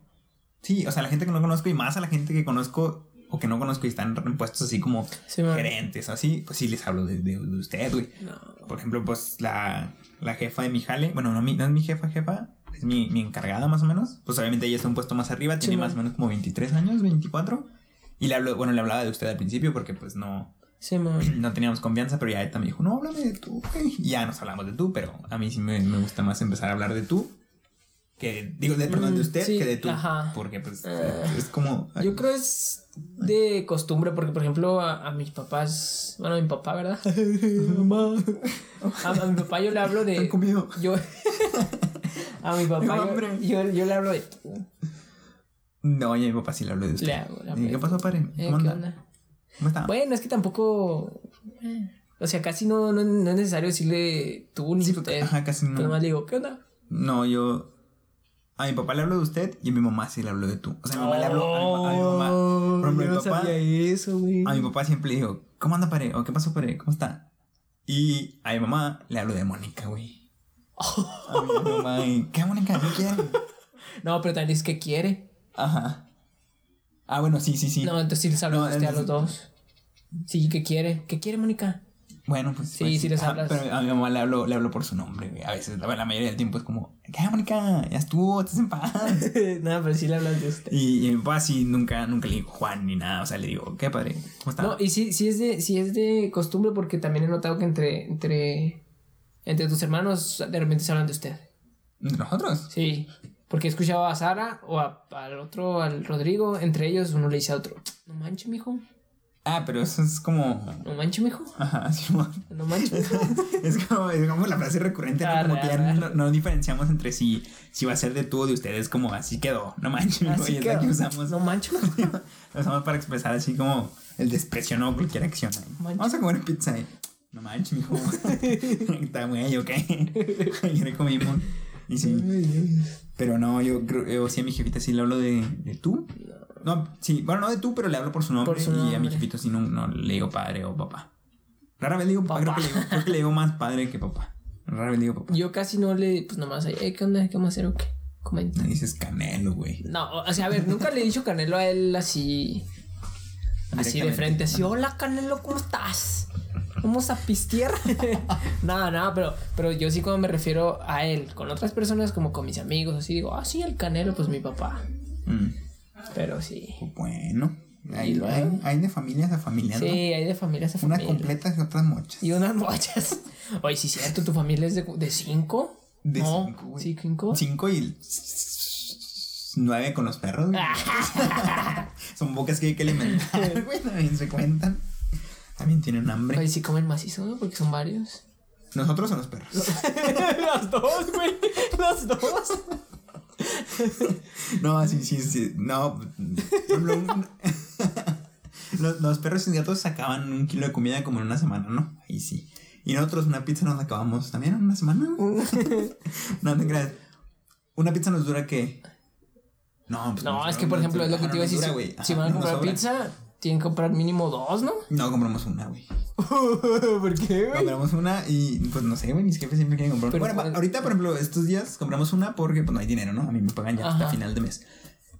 Sí, o sea, la gente que no conozco y más a la gente que conozco o que no conozco y están en puestos así como Sí, gerentes o así, pues sí les hablo de, de, de usted, güey. No. Por ejemplo, pues la, la jefa de mi jale, bueno, no, mi- no es mi jefa, jefa, es mi, mi encargada más o menos. Pues obviamente ella está un puesto más arriba, tiene Sí, más o menos como 23 años, 24. Y le hablo, bueno, le hablaba de usted al principio porque pues no, Sí, no teníamos confianza, pero ya ella también dijo, no, háblame de tú. Y ya nos hablamos de tú, pero a mí sí me, me gusta más empezar a hablar de tú. Que, digo, de, perdón, de Mm, usted sí, que de tú. ajá. Porque pues Ah. es como... ay, Yo creo es de costumbre, porque por ejemplo a, a mis papás, bueno, a mi papá, ¿verdad? Mamá. A, a mi papá yo le hablo ¿Han de... comido? Yo... A mi papá yo, yo, yo le hablo de... tú. No, ya mi papá sí le hablo de usted. Le hago, le ¿Y hablo ¿Qué de- pasó, padre? Eh, ¿Cómo ¿Qué onda? ¿Cómo está? Bueno, es que tampoco... eh, O sea, casi no, no, no es necesario decirle tú ni Sí, usted. ajá, casi no. Pero más le digo, ¿qué onda? No, yo. A mi papá le hablo de usted y a mi mamá sí le hablo de tú. O sea, a mi mamá le hablo a mi, a mi mamá. Por ejemplo, Oh, yo mi no papá. sabía eso, güey. A mi papá siempre le digo, ¿cómo anda, pare? ¿O qué pasó, pare? ¿Cómo está? Y a mi mamá le hablo de Mónica, güey. A mi, mamá, ¿qué Mónica? ¿Qué quieren? No, pero también es que quiere. Ajá. Ah, bueno, sí, sí, sí. No, entonces sí les hablo No, a usted a los dos. Sí, ¿qué quiere? ¿Qué quiere, Mónica? Bueno, pues. Sí, pues, sí les ajá, hablas. Pero a mi mamá le hablo, le hablo por su nombre, güey. A veces, la, la mayoría del tiempo es como, ¿qué, Mónica? Ya estuvo, estás en paz. no, pero sí le hablas de usted. Y, y mi papá sí nunca, nunca le digo Juan ni nada. O sea, le digo, ¿qué padre? ¿Cómo está? No, y sí, sí es de, sí es de costumbre porque también he notado que entre, entre, entre tus hermanos de repente se hablan de usted. ¿De nosotros? Sí. Porque he escuchado a Sara o a- al otro, al Rodrigo, entre ellos uno le dice a otro, no manches, mijo, Ah, pero eso es como. no manches, mijo, Ajá, sí, mo- no manches, mijo. es como, es como la frase recurrente, ¿no? Arre, Como que ya no, no diferenciamos entre si, si va a ser de tú o de ustedes, como así quedó. No manches, mijo, Así y es que, la que usamos. no manches, mijo. Lo usamos para expresar así como el desprecio, no cualquier acción. Vamos a comer pizza. y, No manches, mijo. Está güey, ok. Ayer comimos. Y sí. Pero no, yo creo, yo sí a mi jefita sí le hablo de, de tú. No, sí, bueno, no de tú, pero le hablo por su nombre. Por su Y a mi jefito sí no, no le digo padre o papá. Rara vez le digo papá, Creo, que le digo, creo que le digo más padre que papá. Rara vez le digo papá. Yo casi no le, pues nomás, eh, ¿qué onda? ¿Qué vamos a hacer o qué? Comenta. Me dices canelo, güey. No, o sea, a ver, nunca le he dicho Canelo a él así. Así de frente, así, hola Canelo, ¿cómo estás? Vamos a pistear. nada, nada, pero, pero yo sí cuando me refiero a él, con otras personas, como con mis amigos, así digo, ah, sí, el Canelo, pues mi papá. Mm, Pero sí. Bueno, hay, Y luego- hay, hay de familias a familias, Sí, ¿no? hay de familias a Unas familia. completas y otras mochas. Y unas mochas. Oye, sí, cierto, tu familia es de, de cinco. De no, cinco, güey. Sí, cinco. Cinco y el nueve con los perros, güey. Son bocas que hay que alimentar, güey. También se cuentan. También tienen hambre. Oye, sí comen macizo, ¿no? Porque son varios. ¿Nosotros o los perros? Las dos, güey. Las dos. No, sí, sí, sí. No. por ejemplo, un- los, los perros y gatos sacaban un kilo de comida como en una semana, ¿no? Ahí sí. Y nosotros una pizza nos la acabamos también en una semana. no te creas. Una pizza nos dura que. No, pues No, es que por ejemplo es lo que te iba a decir. si- van a comprar pizza, tienen que comprar mínimo dos, ¿no? No, compramos una, güey. ¿Por qué, güey? Compramos una y pues no sé, güey, mis jefes siempre quieren comprar una. Pero, Bueno, ahorita, por ejemplo, estos días compramos una porque pues no hay dinero, ¿no? A mí me pagan ya hasta final de mes.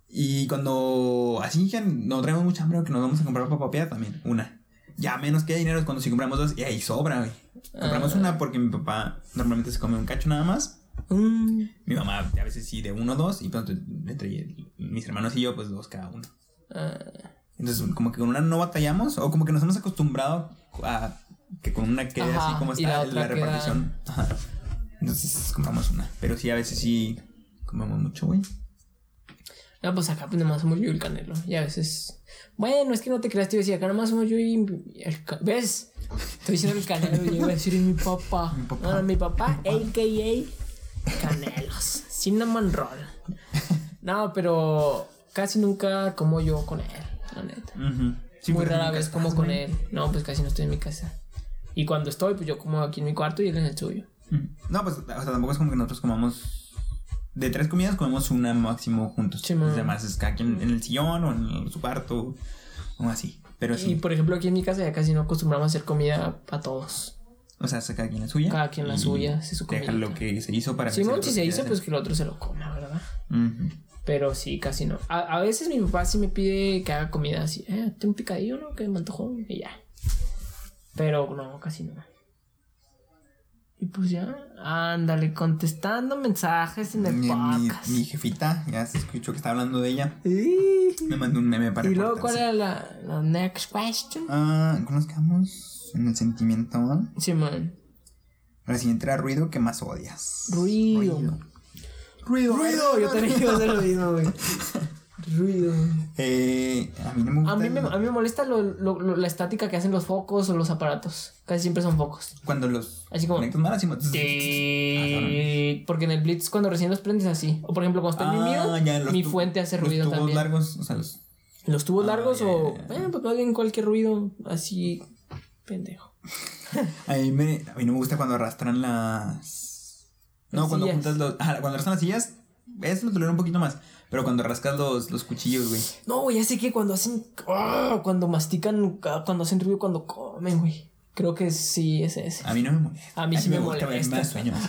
Y cuando así ya no traemos mucha hambre que nos vamos a comprar papapía también, una. Ya menos que dinero es cuando si compramos dos y ahí sobra, güey. Compramos Ah. una porque mi papá normalmente se come un cacho nada más. Mm, Mi mamá a veces sí de uno o dos y pues entre mis hermanos y yo pues dos cada uno. ah, Entonces como que con una no batallamos o como que nos hemos acostumbrado a que con una quede Ajá, así como la está la, otra repartición. Ajá. Entonces compramos una. Pero sí, a veces sí comemos mucho, güey. No, pues acá pues nomás somos yo y el canelo. Y a veces. Bueno, es que no te creas, te iba a decir, acá nomás somos yo y el ¿Ves? Estoy diciendo el canelo y yo iba a decir mi papá. Mi papá. No, mi papá, a.k.a. Canelos. Cinnamon roll. No, pero casi nunca como yo con él, la neta. Sí, Muy rara vez como con él. No, pues casi no estoy en mi casa. Y cuando estoy, pues yo como aquí en mi cuarto y él en el suyo. No, pues, o sea, tampoco es como que nosotros comamos. De tres comidas comemos una máximo juntos. Sí. Los demás es cada quien en el sillón o en su cuarto o así. Pero Y sí. por ejemplo, aquí en mi casa ya casi no acostumbramos a hacer comida para todos. O sea, cada quien la suya. Cada quien la suya, hace su Deja lo que se hizo para que Simón, sea si se hizo, pues que el otro se lo coma, ¿verdad? Ujú. Pero sí, casi no. A, a veces mi papá sí me pide que haga comida así. Eh, tengo un picadillo, ¿no? Que me antojó y ya. Pero no, casi no. Y pues ya, ándale, contestando mensajes en el Mi, mi- podcast. mi jefita, ya se escuchó que está hablando de ella. Me mandó un meme para y luego, ¿cuál era la, la next question? Ah, ¿cómo nos quedamos? En el sentimiento. Simón. La siguiente era ruido que más odias. Ruido. Ruido. Ruido, yo también iba a hacer lo mismo, güey. Ruido. Eh, a mí no me gusta. A mí me, a mí me molesta lo- lo- lo- la estática que hacen los focos o los aparatos. Casi siempre son focos. Cuando los Así como- conectas mal, así. como- Sí, porque en el Blitz cuando recién los prendes así. O por ejemplo cuando mío, Ah, los mi fuente hace los ruido tubos también. largos, o sea, los. Los tubos Ah, largos o... ya, ya. Bueno, pues cualquier ruido así pendejo. A mí, me, a mí no me gusta cuando arrastran las. No, cuando sillas. juntas los. Ajá, cuando arrastran las sillas, eso lo tolero un poquito más. Pero cuando rascas los, los cuchillos, güey. No, güey, ya sé que cuando hacen... ah, cuando mastican, ah, cuando hacen ruido, cuando comen, güey. Creo que sí es ese. A mí no me molesta. A mí sí me molesta. Me da sueño.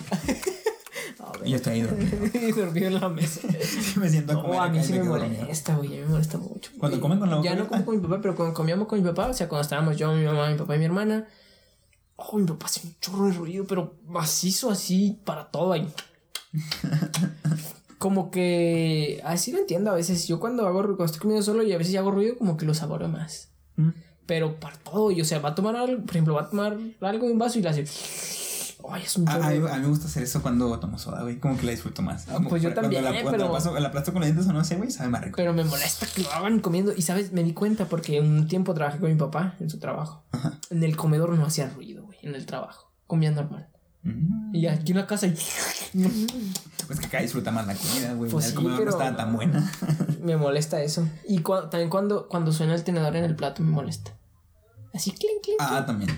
Y yo estoy ahí dormido. y dormido en la mesa. me siento a No, comer a mí sí me molesta, güey. A mí me molesta mucho. ¿Cuando comen con la boca Ya no como con mi papá, pero cuando comíamos con mi papá, o sea, cuando estábamos yo, mi mamá, mi papá y mi hermana. Oh, mi papá hace un chorro de ruido, pero macizo así para todo ahí. Como que así lo entiendo a veces. Yo cuando hago ruido, cuando estoy comiendo solo y a veces hago ruido, como que lo saboreo más. Mm. Pero para todo, y o sea, va a tomar algo, por ejemplo, va a tomar algo de un vaso y le hace. Ay, es un A, a mí, a mí me gusta hacer eso cuando tomo soda, güey. Como que la disfruto más. Como pues yo también, la, pero- la, paso, la aplasto con los dientes o no sé, güey, sabe más rico. Pero me molesta que lo hagan comiendo. Y sabes, me di cuenta porque un tiempo trabajé con mi papá en su trabajo. En el comedor no hacía ruido, güey. En el trabajo. Comía normal. Mm. Y aquí en la casa Pues que acá disfruta más la comida, güey. Pues sí, pero- no estaba tan buena. me molesta eso. Y también cuando, cuando suena el tenedor en el plato me molesta. Así, clink, clink. ah, también.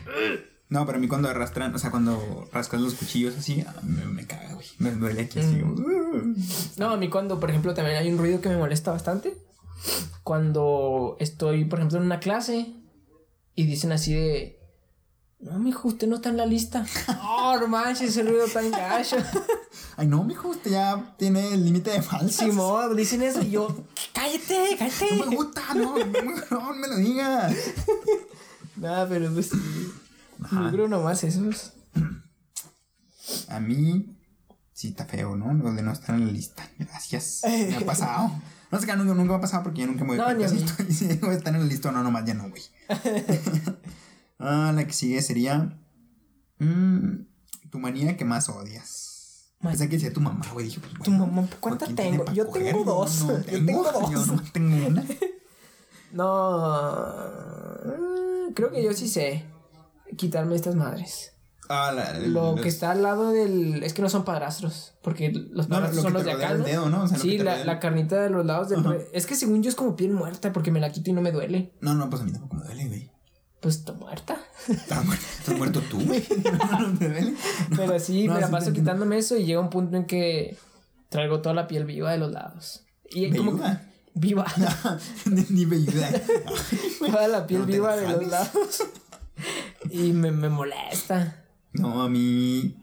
No, pero a mí cuando arrastran, o sea, cuando rascas los cuchillos así, me, me caga, güey. Me duele aquí así. Mm. No, a mí cuando, por ejemplo, también hay un ruido que me molesta bastante. Cuando estoy, por ejemplo, en una clase y dicen así de... No, mijo, usted no está en la lista. Oh, no manches, ese ruido tan gacho. Ay, no, mijo, usted ya tiene el límite de falsas. Simón, dicen eso y yo... Cállate, cállate. No me gusta, no, no, me lo digas. Nada, pero pues... Ajá. Yo creo nomás esos. A mí sí está feo, ¿no? Lo de no estar en la lista. Gracias. Me ha pasado. No sé qué, nunca, nunca me ha pasado porque yo nunca me No, ni a estoy- si dejo de estar en la lista o no, nomás ya no, güey. Ah, la que sigue sería. mm, tu manía que más odias. Pensé que decía tu mamá, güey. Dije, pues, Tu bueno, mamá, ¿cuántas ¿quién tiene tengo? Yo coger? tengo No, dos. no Yo tengo, tengo dos. Yo no tengo una. No... mm, Creo que yo sí sé quitarme estas madres. Ah, la, el- Lo los- que está al lado del. Es que no son padrastros. Porque los No, lo padrastros son los de acá. el ¿no? dedo, ¿no? O sea, lo que sí, la, la carnita de los lados del. Es que según yo es como piel muerta porque me la quito y no me duele. No, no, pues a mí tampoco me duele, güey. Pues está muerta. Estás muerto, tú, güey. No. Pero sí, me la paso quitándome eso y llega un punto en que traigo toda la piel viva de los lados. Y como que- viva. Ni, velluda. toda la piel viva de los lados. Y me, me molesta. No, a mí.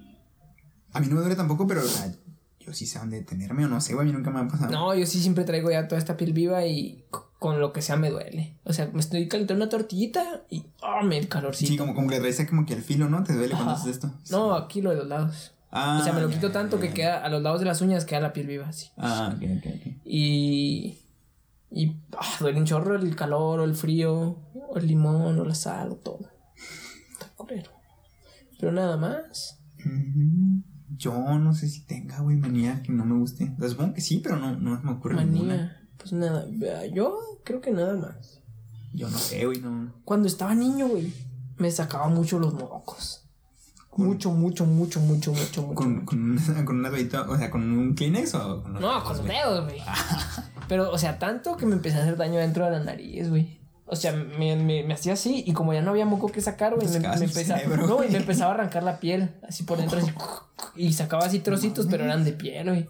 A mí no me duele tampoco, pero, o sea, yo sí sé dónde detenerme o no sé, güey. A mí nunca me ha pasado. No, yo sí siempre traigo ya toda esta piel viva y con lo que sea me duele. O sea, me estoy calentando una tortillita y ¡ah! me el calorcito. Sí, como, como que traes como que el filo, ¿no? Te duele cuando haces esto. No, aquí lo de los lados. Ah, o sea, me lo ya, quito tanto que queda a los lados de las uñas queda la piel viva, así. Ah, ok, ok, ok. Y. Y. ah, duele un chorro el calor o el frío, o el limón o la sal o todo. Está culero. Pero nada más. Mm, Yo no sé si tenga, güey, manía que no me guste. O sea, supongo que sí, pero no, no me ocurre ninguna. Manía. Pues nada. Yo creo que nada más. Yo no sé, güey, no. Cuando estaba niño, güey, me sacaba mucho los mocos. Mucho, mucho, mucho, mucho, mucho, mucho. Con, con, una- con una toallita, o sea, con un Kleenex o con los No, dedos, con los dedos, güey. Pero, o sea, tanto que me empecé a hacer daño dentro de la nariz, güey. O sea, me, me, me hacía así y como ya no había moco que sacar, güey, me, me empezaba, cerebro, no, güey, me empezaba a arrancar la piel, así por dentro, así, y sacaba así trocitos, pero eran de piel, güey.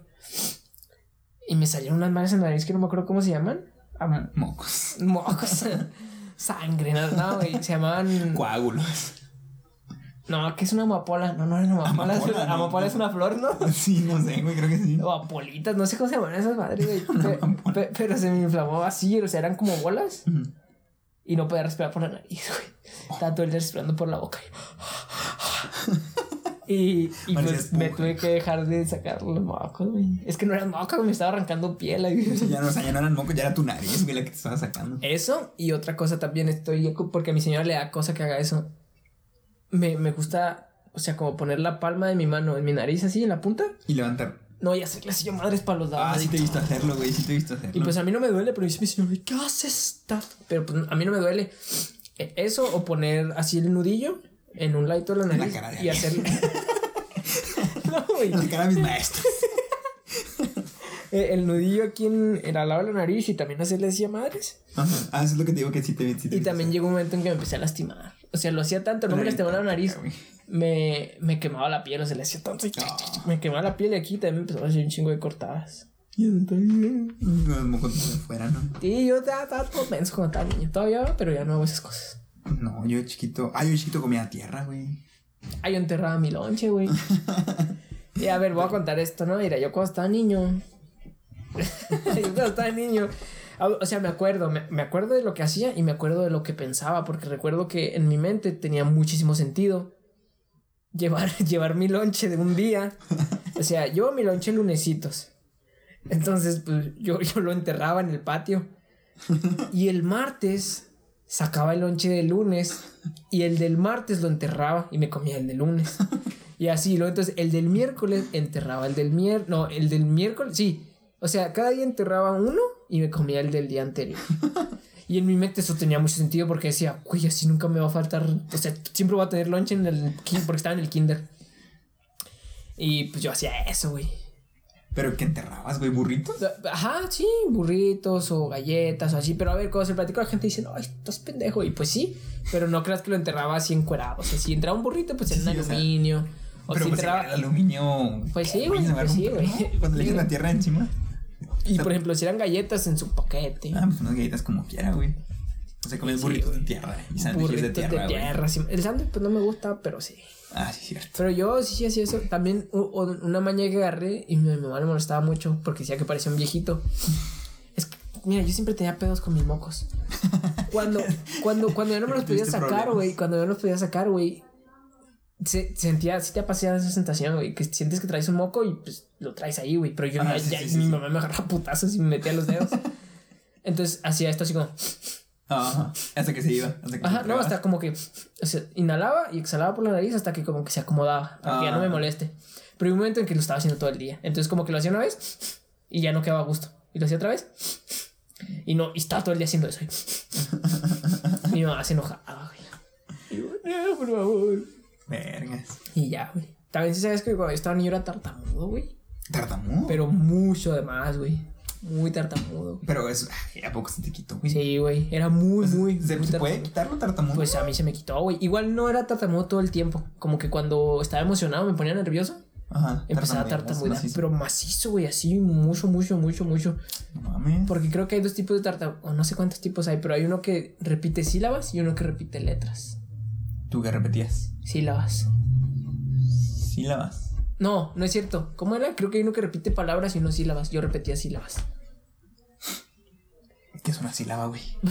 Y me salieron unas madres en la nariz que no me acuerdo cómo se llaman. Am- Mocos. Mocos. Sangre, no, no, güey. Se llamaban. Coágulos. No, que es una amapola. No, no una amapola. Amapola, es, no, amapola no. es una flor, ¿no? Sí, no sé, güey, creo que sí. O apolitas, no sé cómo se llaman esas madres, güey. Pero se me inflamó así, o sea, eran como bolas. Y no podía respirar por la nariz, güey. Estaba todo el día respirando por la boca. Y, y pues me tuve que dejar de sacar los mocos, güey. Es que no eran mocos, me estaba arrancando piel ahí. Ya no, o sea, ya no eran mocos, ya era tu nariz, güey, la que te estaba sacando. Eso y otra cosa también estoy, porque a mi señora le da cosa que haga eso. Me, me gusta, o sea, como poner la palma de mi mano en mi nariz así, en la punta. Y levantar. No, y hacerle así yo madres para los lados. Ah, sí te he visto hacerlo, güey, sí te he visto hacerlo. Y pues a mí no me duele, pero dice mi señora, ¿qué haces? tato?" Pero pues a mí no me duele. E- Eso o poner así el nudillo en un ladito de la En la nariz cara de y hacerle... no, güey. La cara de mis maestros. Eh, El nudillo aquí en, en al lado de la nariz y también hacerle así a madres. Ajá. Ah, eso es lo que te digo que sí te, sí te Y también hacer. llegó un momento en que me empecé a lastimar. O sea, lo hacía tanto, no me lastimaba la nariz. Me, me quemaba la piel, o sea, le hacía tanto. y Me quemaba la piel y aquí también me empezó a hacer un chingo de cortadas. Y eso. Los mocos de afuera, ¿no? Sí, yo estaba estaba todo menso cuando estaba niño. Todavía, pero ya no hago esas cosas. No, yo chiquito. Ah, yo chiquito comía tierra, güey. Ah, yo enterraba mi lonche, güey. y a ver, voy a contar esto, ¿no? Mira, yo cuando estaba niño. yo cuando estaba niño. O sea, me acuerdo, me, me acuerdo de lo que hacía y me acuerdo de lo que pensaba, porque recuerdo que en mi mente tenía muchísimo sentido llevar, llevar mi lonche de un día. O sea, yo mi lonche lunesitos. Entonces, pues yo, yo lo enterraba en el patio. Y el martes sacaba el lonche del lunes y el del martes lo enterraba y me comía el del lunes. Y así, luego entonces el del miércoles enterraba el del miércoles, no, el del miércoles, sí. O sea, cada día enterraba uno y me comía el del día anterior. Y en mi mente eso tenía mucho sentido porque decía, güey, así nunca me va a faltar, o sea, siempre voy a tener lonche en el kin- porque estaba en el kinder. Y pues yo hacía eso, güey. Pero que enterrabas, güey, burritos. Ajá, sí, burritos o galletas o así. Pero a ver, cuando se platicó, la gente dice, no, estás pendejo. Y pues sí, pero no creas que lo enterraba así encuerado. O sea, si entraba un burrito, pues en Sí, un o sea, aluminio. o Pero si pues entraba. el aluminio. Pues sí, ¿qué, güey, pues sí, güey. Cuando le echas la tierra encima. Y por ejemplo, si eran galletas en su paquete. Ah, pues unas galletas como quiera, güey. O sea, comes Sí, burritos de tierra y sándwiches de tierra, sí. El sándwich, pues no me gusta, pero sí. Ah, sí, cierto. Pero yo sí hacía eso. También una mañana que agarré y mi mamá le molestaba mucho porque decía que parecía un viejito. Es que, mira, yo siempre tenía pedos con mis mocos. Cuando, cuando, cuando yo no me los podía sacar, güey, cuando yo no los podía sacar, güey, se, sentía, sí te ha pasado esa sensación, güey, que sientes que traes un moco y pues lo traes ahí, güey. Pero yo Ah, ya, sí, ya- sí, sí, mi mamá me agarraba putazos y me metía los dedos. Entonces hacía esto así como. Ajá. Hasta que se iba. Hasta que Ajá, se no, hasta como que o sea, inhalaba y exhalaba por la nariz hasta que como que se acomodaba, para que ya no me Ah. moleste. Pero hay un momento en que lo estaba haciendo todo el día. Entonces como que lo hacía una vez y ya no quedaba a gusto. Y lo hacía otra vez y no, y estaba todo el día haciendo eso. Y mi mamá se enojaba, güey. Y yo, "No, por favor. Vergas. Y ya, güey. También sí sabes que cuando yo estaba niño era tartamudo, güey. ¿Tartamudo? Pero mucho de más, güey. Muy tartamudo. güey. Pero eso, ay, ¿a poco se te quitó, güey? Sí, güey. Era muy, muy. ¿Se, muy se puede quitarlo tartamudo? Pues a mí se me quitó, güey. Igual no era tartamudo todo el tiempo. Como que cuando estaba emocionado me ponía nervioso. Ajá. Empezaba a tartamudear. Pero macizo, güey. Así, mucho, mucho, mucho, mucho. No mames. Porque creo que hay dos tipos de tartamudo. O no sé cuántos tipos hay, pero hay uno que repite sílabas y uno que repite letras. ¿Tú qué repetías? Sílabas. Sílabas. No, no es cierto. ¿Cómo era? Creo que hay uno que repite palabras y uno sílabas. Yo repetía sílabas. ¿Qué es una sílaba, güey?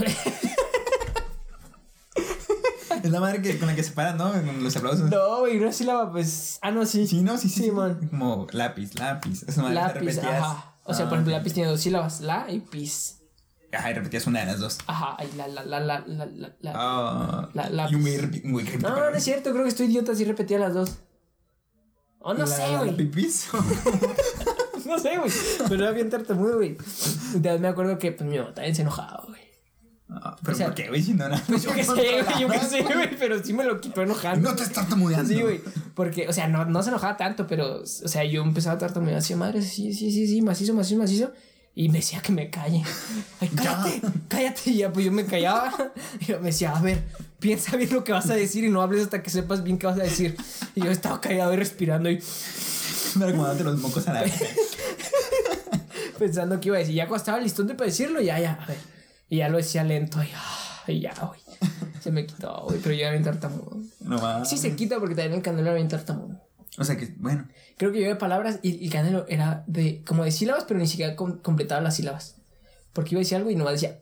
es la madre que, con la que se paran, ¿no? Con los aplausos. no, güey, una sílaba, pues. Ah, no, sí. Sí, no, sí, sí. Sí, man. Como lápiz, lápiz. Esa madre Lápiz, te repetías. ajá. O sea, Ah, por ejemplo, ok. lápiz tiene dos sílabas, la y pis. Ajá, y repetías una de las dos. Ajá, y la, la, la, la, la, la, la. Ah. La- lápiz. y un güey repi- un güey que repite No, no, no es cierto, creo que estoy idiota si repetía las dos. Oh, no La- sé, la güey. pipis. No sé, güey. Pero era bien tartamudo, güey. También me acuerdo que, pues, mi mamá también se enojaba, güey. Ah, Pero O sea, ¿por qué, güey? Si no, nada. Pues yo qué sé, güey, yo qué sé, güey. Pero sí me lo quitó enojando. No te estás tartamudeando. Sí, güey. Porque, o sea, no, no se enojaba tanto, pero, o sea, yo empezaba a tartamudear así, madre, sí, sí, sí, sí, macizo, macizo, macizo. Y me decía que me calle. Ay, cállate, cállate. Y ya, pues yo me callaba. Y me decía, a ver, piensa bien lo que vas a decir y no hables hasta que sepas bien qué vas a decir. Y yo estaba callado y respirando y Me acomodate los mocos a la vez. pensando que iba a decir. Ya cuando estaba listo para decirlo, ya, ya, a ver. Y ya lo decía lento y, ah, y ya, güey. Se me quitó, güey, pero yo era bien tartamudo. No va. Sí se quita porque también el canelo era bien tartamudo. O sea que, bueno. Creo que yo de palabras y el canelo era de como de sílabas, pero ni siquiera com- completaba las sílabas. Porque iba a decir algo y nomás decía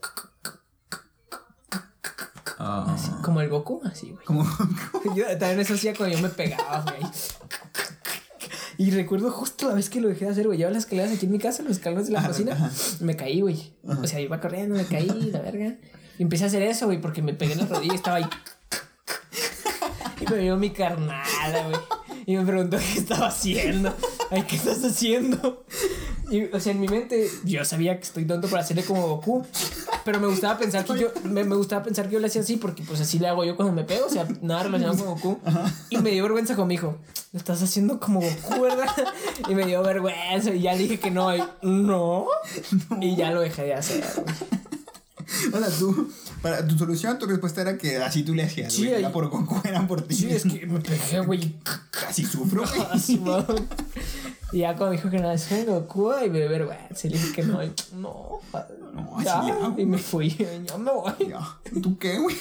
así, como el Goku, así, güey. como. Yo también eso hacía cuando yo me pegaba, güey. Y recuerdo justo la vez que lo dejé de hacer, güey. Llevaba las escaleras aquí en mi casa, los escalones de la cocina. Me caí, güey. O sea, iba corriendo, me caí, la verga. Y empecé a hacer eso, güey, porque me pegué en la rodilla y estaba ahí. Y me vio mi carnal, güey. Y me preguntó qué estaba haciendo. Ay, ¿qué estás haciendo? Y, o sea, en mi mente, yo sabía que estoy tonto para hacerle como Goku. Pero me gustaba pensar que yo, me, me gustaba pensar que yo le hacía así, porque pues así le hago yo cuando me pego, o sea, nada relacionado con Goku. Y me dio vergüenza dijo, lo estás haciendo como Goku, ¿verdad? Y me dio vergüenza y ya dije que no, y no. Y ya lo dejé de hacer, sea, tú. Para tu solución, tu respuesta era que así tú le hacías. Sí, güey. Era por Goku, era por ti. Sí, es que me pegué, güey. Casi sufro, güey. Y ya cuando dijo que no es un Goku, y me dio vergüenza. Y le dije que no, no. No, así ya. Y me fui, ya me voy. Ya. ¿Tú qué, güey?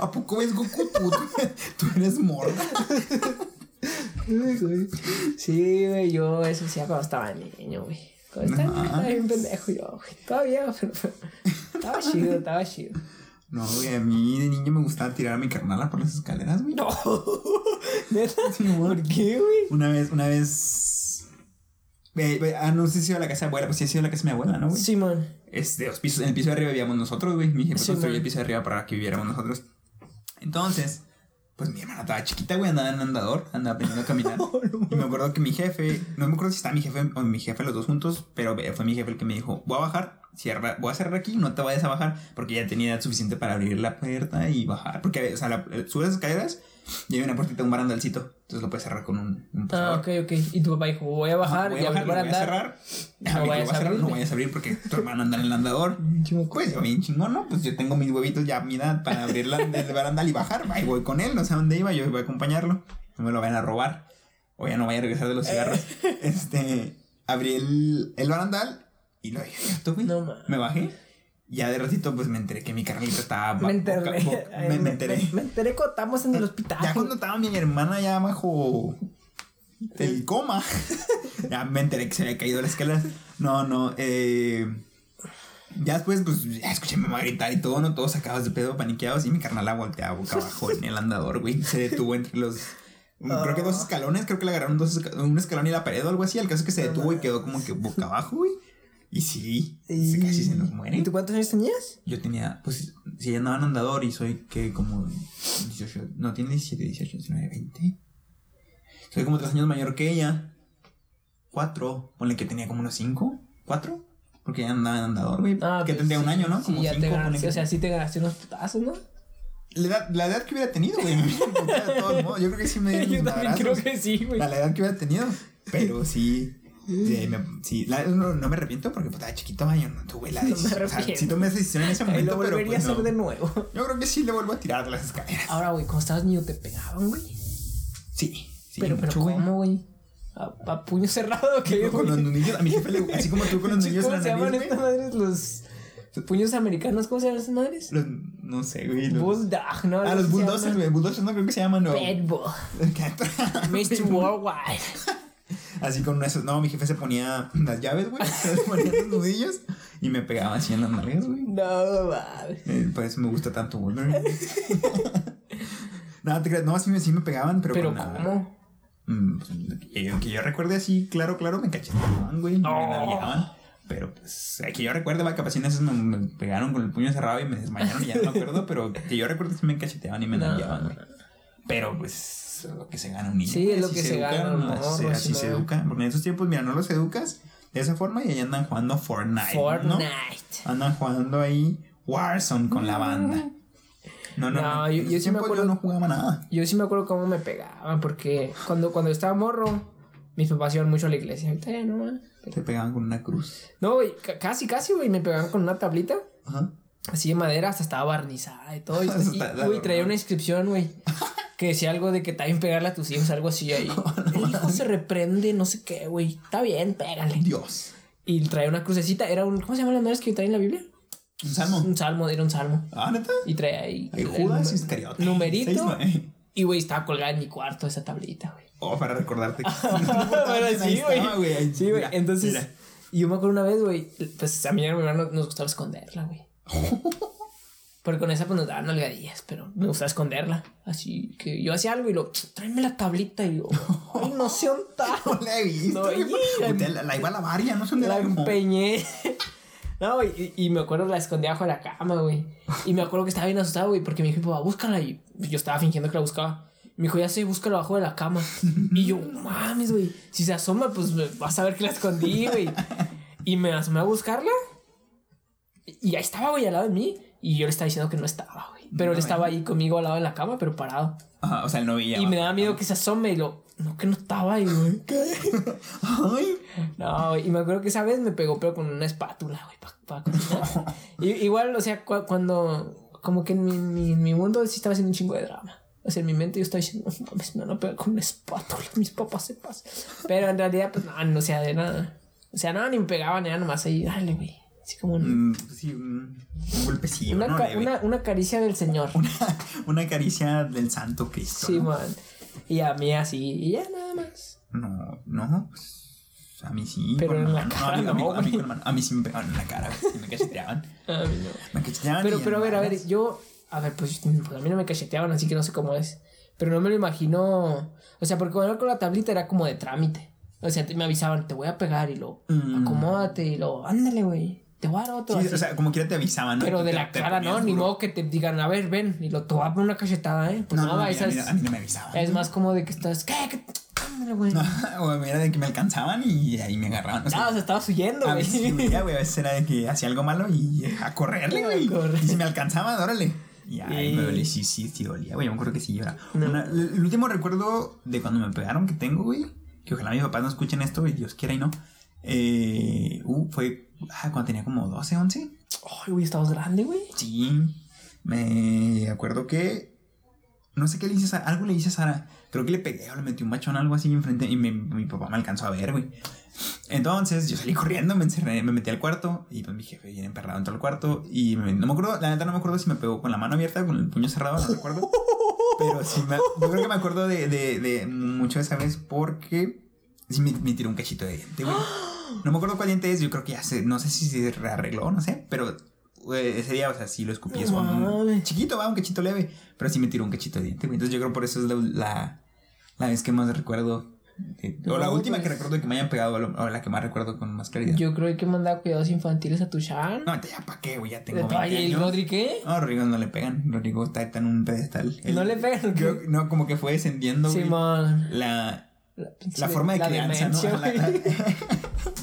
¿A poco ves Goku? Tú, tú eres morra. Sí, güey, yo eso hacía cuando estaba niño, güey. Cuando estaba estaba bien pendejo yo, güey. Todavía, pero, estaba chido, estaba chido. No, güey, a mí de niño me gustaba tirar a mi carnala por las escaleras, güey. No, ¿por qué, güey? Una vez, una vez. Ve- ve- ah, no sé si iba a la casa de abuela, pues sí, ha sido la casa de mi abuela, ¿no, güey? Simón. Este, los pisos, en el piso de arriba vivíamos nosotros, güey. Mi jefe construyó el piso de arriba para que viviéramos nosotros. Entonces, pues mi hermana estaba chiquita, güey, andaba en andador, andaba aprendiendo a caminar. y me acuerdo que mi jefe, no me acuerdo si estaba mi jefe o mi jefe los dos juntos, pero fue mi jefe el que me dijo, voy a bajar, cierra, voy a cerrar aquí, no te vayas a bajar, porque ya tenía edad suficiente para abrir la puerta y bajar. Porque, o sea, la, eh, subes las escaleras y hay una puertita, un barandalcito. Entonces lo puedes cerrar con un, un Ah, ok, ok. Y tu papá dijo, voy a bajar, Voy a bajar, voy voy a cerrar. No vayas a abrir, no vayas a abrir porque tu hermano anda en el andador. Pues yo bien chingón, ¿no? Pues yo tengo mis huevitos ya a mi edad para abrir la, el barandal y bajar. Ahí voy con él, no sé a dónde iba, yo voy a acompañarlo. No me lo vayan a robar. O ya no vaya a regresar de los cigarros. Este, abrí el, el barandal y lo dije. No. Me bajé. Ya de ratito, pues me enteré que mi carnalita estaba. Me enteré. boca- Ay, me, me enteré. Me, me enteré cuando estábamos en el hospital. Ya cuando estaba mi hermana ya bajo el coma, ya me enteré que se había caído la escalera. No, no, eh. Ya después, pues, ya escuché a mi mamá gritar y todo, ¿no? Todos sacados de pedo, paniqueados, y mi carnal la volteaba boca abajo en el andador, güey. Se detuvo entre los. Creo que dos escalones, creo que le agarraron dos un escalón y la pared o algo así. El caso es que se detuvo y quedó como que boca abajo, güey. Y sí, se casi se nos muere. ¿Y tú cuántos años tenías? Yo tenía, pues, si andaba en andador y soy que como 18, no, tiene 17, 18, 19, 20. Soy como 3 años mayor que ella. 4, ponle que tenía como unos 5, 4, porque ya andaba en andador, güey. Ah, que tendría un sí, año, ¿no? Sí, Como ya 5, te ganaste. que- O sea, sí te ganaste unos putazos, ¿no? La edad, la edad que hubiera tenido, güey. Me hubiera de todos modos. Yo creo que sí me dieron Yo unos también creo que sí, güey. La edad que hubiera tenido. Pero sí. Sí, me, sí, la- no, no me arrepiento porque pues, estaba chiquito, yo no tuve la No me decisión. o sea, arrepiento. sí tomé esa decisión en ese momento, lo pero volvería pues, a hacer no. de nuevo. Yo creo que sí le vuelvo a tirar de las escaleras. Ahora, güey, cuando estabas niño te pegaban, güey. Sí, sí, pero, pero mucho, güey. ¿cómo, güey? ¿A, a puño cerrado que Con los nudillos, a mi jefe le, así como tú con los en ¿Cómo la se llaman estas madres? Los puños americanos, ¿cómo se llaman estas madres? Los, no sé, güey. Los, Bulldog, ¿no? ah, los bulldozers, güey. Bulldozers no creo que se llaman, no. Pitbull. Mr. Worldwide. Así con esos. No, mi jefe se ponía las llaves, güey. Se ponía los nudillos y me pegaba así en las nalgas, güey. No, mames. Eh, por eso me gusta tanto Wolverine. no, te creas, no, sí me, sí me pegaban, pero. Pero ¿cómo? Mm, pues, que, yo, que yo recuerde así, claro, claro, me cacheteaban, güey. No. Me nalgueaban. Pero pues, eh, que yo recuerde, va, capaz en esas me, me pegaron con el puño cerrado y me desmayaron y ya no me acuerdo, pero que yo recuerde sí me cacheteaban y me No. nalgueaban, güey. Pero pues, lo que se gana un niño. Sí, es lo que se educan, gana un así- morro, Así sí, se no. educa. Porque en esos tiempos, mira, no los educas de esa forma y ahí andan jugando Fortnite. ¿no? Fortnite. Andan jugando ahí Warzone con la banda. No, no, No, no. yo- yo sí me acuerdo- Yo no jugaba nada. Yo sí me acuerdo cómo me pegaban, porque cuando, cuando estaba morro, mis papás iban mucho a la iglesia. Ahorita ya no. Te pegaban con una cruz. No, güey, ca- casi, casi, güey, me pegaban con una tablita. Ajá. Así de madera, hasta estaba barnizada y todo. Y, güey, traía una inscripción, güey. Que decía algo de que está bien pegarle a tus hijos, algo así ahí. El hijo se reprende, no sé qué, güey. Está bien, pégale. Dios. Y traía una crucecita. Era un. ¿Cómo se llaman las madres que traen en la Biblia? Un salmo. Un salmo, era un salmo. Ah, neta. Y traía ahí. Ay, Judas Iscariote. Numerito. Seis. Y, güey, estaba colgada en mi cuarto esa tablita, güey. Oh, para recordarte. Ahí sí, güey. Sí, güey. Entonces, mira. y yo me acuerdo una vez, güey, pues a mí y a mi hermano nos gustaba esconderla, güey. Porque con esa pues nos daban nalgadillas, pero me gustaba esconderla. Así que yo hacía algo y lo, tráeme la tablita y yo, ay, no sé dónde. No la he visto. No, güey. y- Usted la, la iba a lavar ya, no sé dónde La la empeñé. No, güey, y, y me acuerdo la escondí abajo de la cama, güey. Y me acuerdo que estaba bien asustado, güey, porque me dijo, papá, búscala. Y yo estaba fingiendo que la buscaba. Me dijo, ya sé, búscalo abajo de la cama. Y yo, no mames, güey. Si se asoma, pues vas a ver que la escondí, güey. Y me asomé a buscarla. Y ahí estaba, güey, al lado de mí. Y yo le estaba diciendo que no estaba, güey. Pero él No, estaba ahí conmigo al lado de la cama, pero parado. Ajá, o sea, él no veía. Y me daba miedo que se asome y lo, no, que no estaba ahí, güey. Ay. No, güey, y me acuerdo que esa vez me pegó, pero con una espátula, güey, para. Y- igual, o sea, cu- cuando, como que en mi, mi, mi mundo sí estaba haciendo un chingo de drama. O sea, en mi mente yo estaba diciendo, no mames, me van a pegar con una espátula, mis papás se pasan. Pero en realidad, pues no, no, sea, de nada. O sea, no, ni me pegaban, era nomás ahí, dale, güey. Así como un- Mm, sí, un, un golpecillo, una, ¿no? ca- Leve. una, una caricia del Señor. Una, una caricia del Santo Cristo. Sí, ¿no? man. Y a mí así, y ya nada más. No, no, pues, a mí sí. Pero en la cara a mí, no, a. A sí me pegaban en la cara, sí me cacheteaban. A mí no. Me cacheteaban. Pero, pero a ver, a ver, yo, a ver, pues, pues, a mí no me cacheteaban, así que no sé cómo es. Pero no me lo imagino. O sea, porque cuando era con la tablita era como de trámite. O sea, te- me avisaban, te voy a pegar y lo Mm. acomódate y lo ándale, güey. Te voy a dar otro. Sí, o sea, como quiera te avisaban, ¿no? pero de te- la te cara, ¿no? Ni modo que te digan, a ver, ven, y lo te voy a poner una cachetada, ¿eh? Pues No, no, no, a mí, esa a mí- a mí no me avisaban. es más como de que estás, ¿qué? ¿Qué? Ándale, güey. No, o era de que me alcanzaban y ahí me agarraban. O sea, o sea, estabas huyendo, a güey. veces sí huía, güey. A veces era de que hacía algo malo y a correrle, A güey. correr. Y si me alcanzaban, órale. Y ahí me dolía. Sí, sí, sí dolía, güey. Yo me acuerdo que sí llora. No. Una- el el último recuerdo de cuando me pegaron que tengo, güey. Que ojalá mis papás no escuchen esto, y Dios quiera y no. Eh, uh, fue ah, cuando tenía como 12, 11. Ay, güey, estabas grande, güey. Sí. Me acuerdo que. No sé qué le hice a Sara. Algo le hice a Sara. Creo que le pegué o le metí un machón algo así enfrente. Y me- mi papá me alcanzó a ver, güey. Entonces yo salí corriendo, me encerré, me metí al cuarto. Y pues mi jefe bien emperrado entró al cuarto. Y me- no me acuerdo, la neta no me acuerdo si me pegó con la mano abierta con el puño cerrado, no recuerdo. Pero sí, me, yo creo que me acuerdo de, de, de mucho esa vez porque sí me, me tiró un cachito de diente, güey. No me acuerdo cuál diente es, yo creo que ya sé, no sé si se rearregló, no sé, pero ese día, o sea, sí lo escupí, es un chiquito, va, un cachito leve, pero sí me tiró un cachito de diente, güey. Entonces yo creo por eso es la, la, la vez que más recuerdo, o la última pues. que recuerdo que me hayan pegado, o la- que más recuerdo con más claridad. Yo creo que mandar cuidados infantiles a tu Shan. No, ya para qué, güey, ya tengo 20 Ay, ¿el. Rodri qué? No, Rodrigo no le pegan. Rodrigo está, está en un pedestal. ¿No le pegan no, como que fue descendiendo. güey, Simón. La, La, la forma de la crianza, ¿no?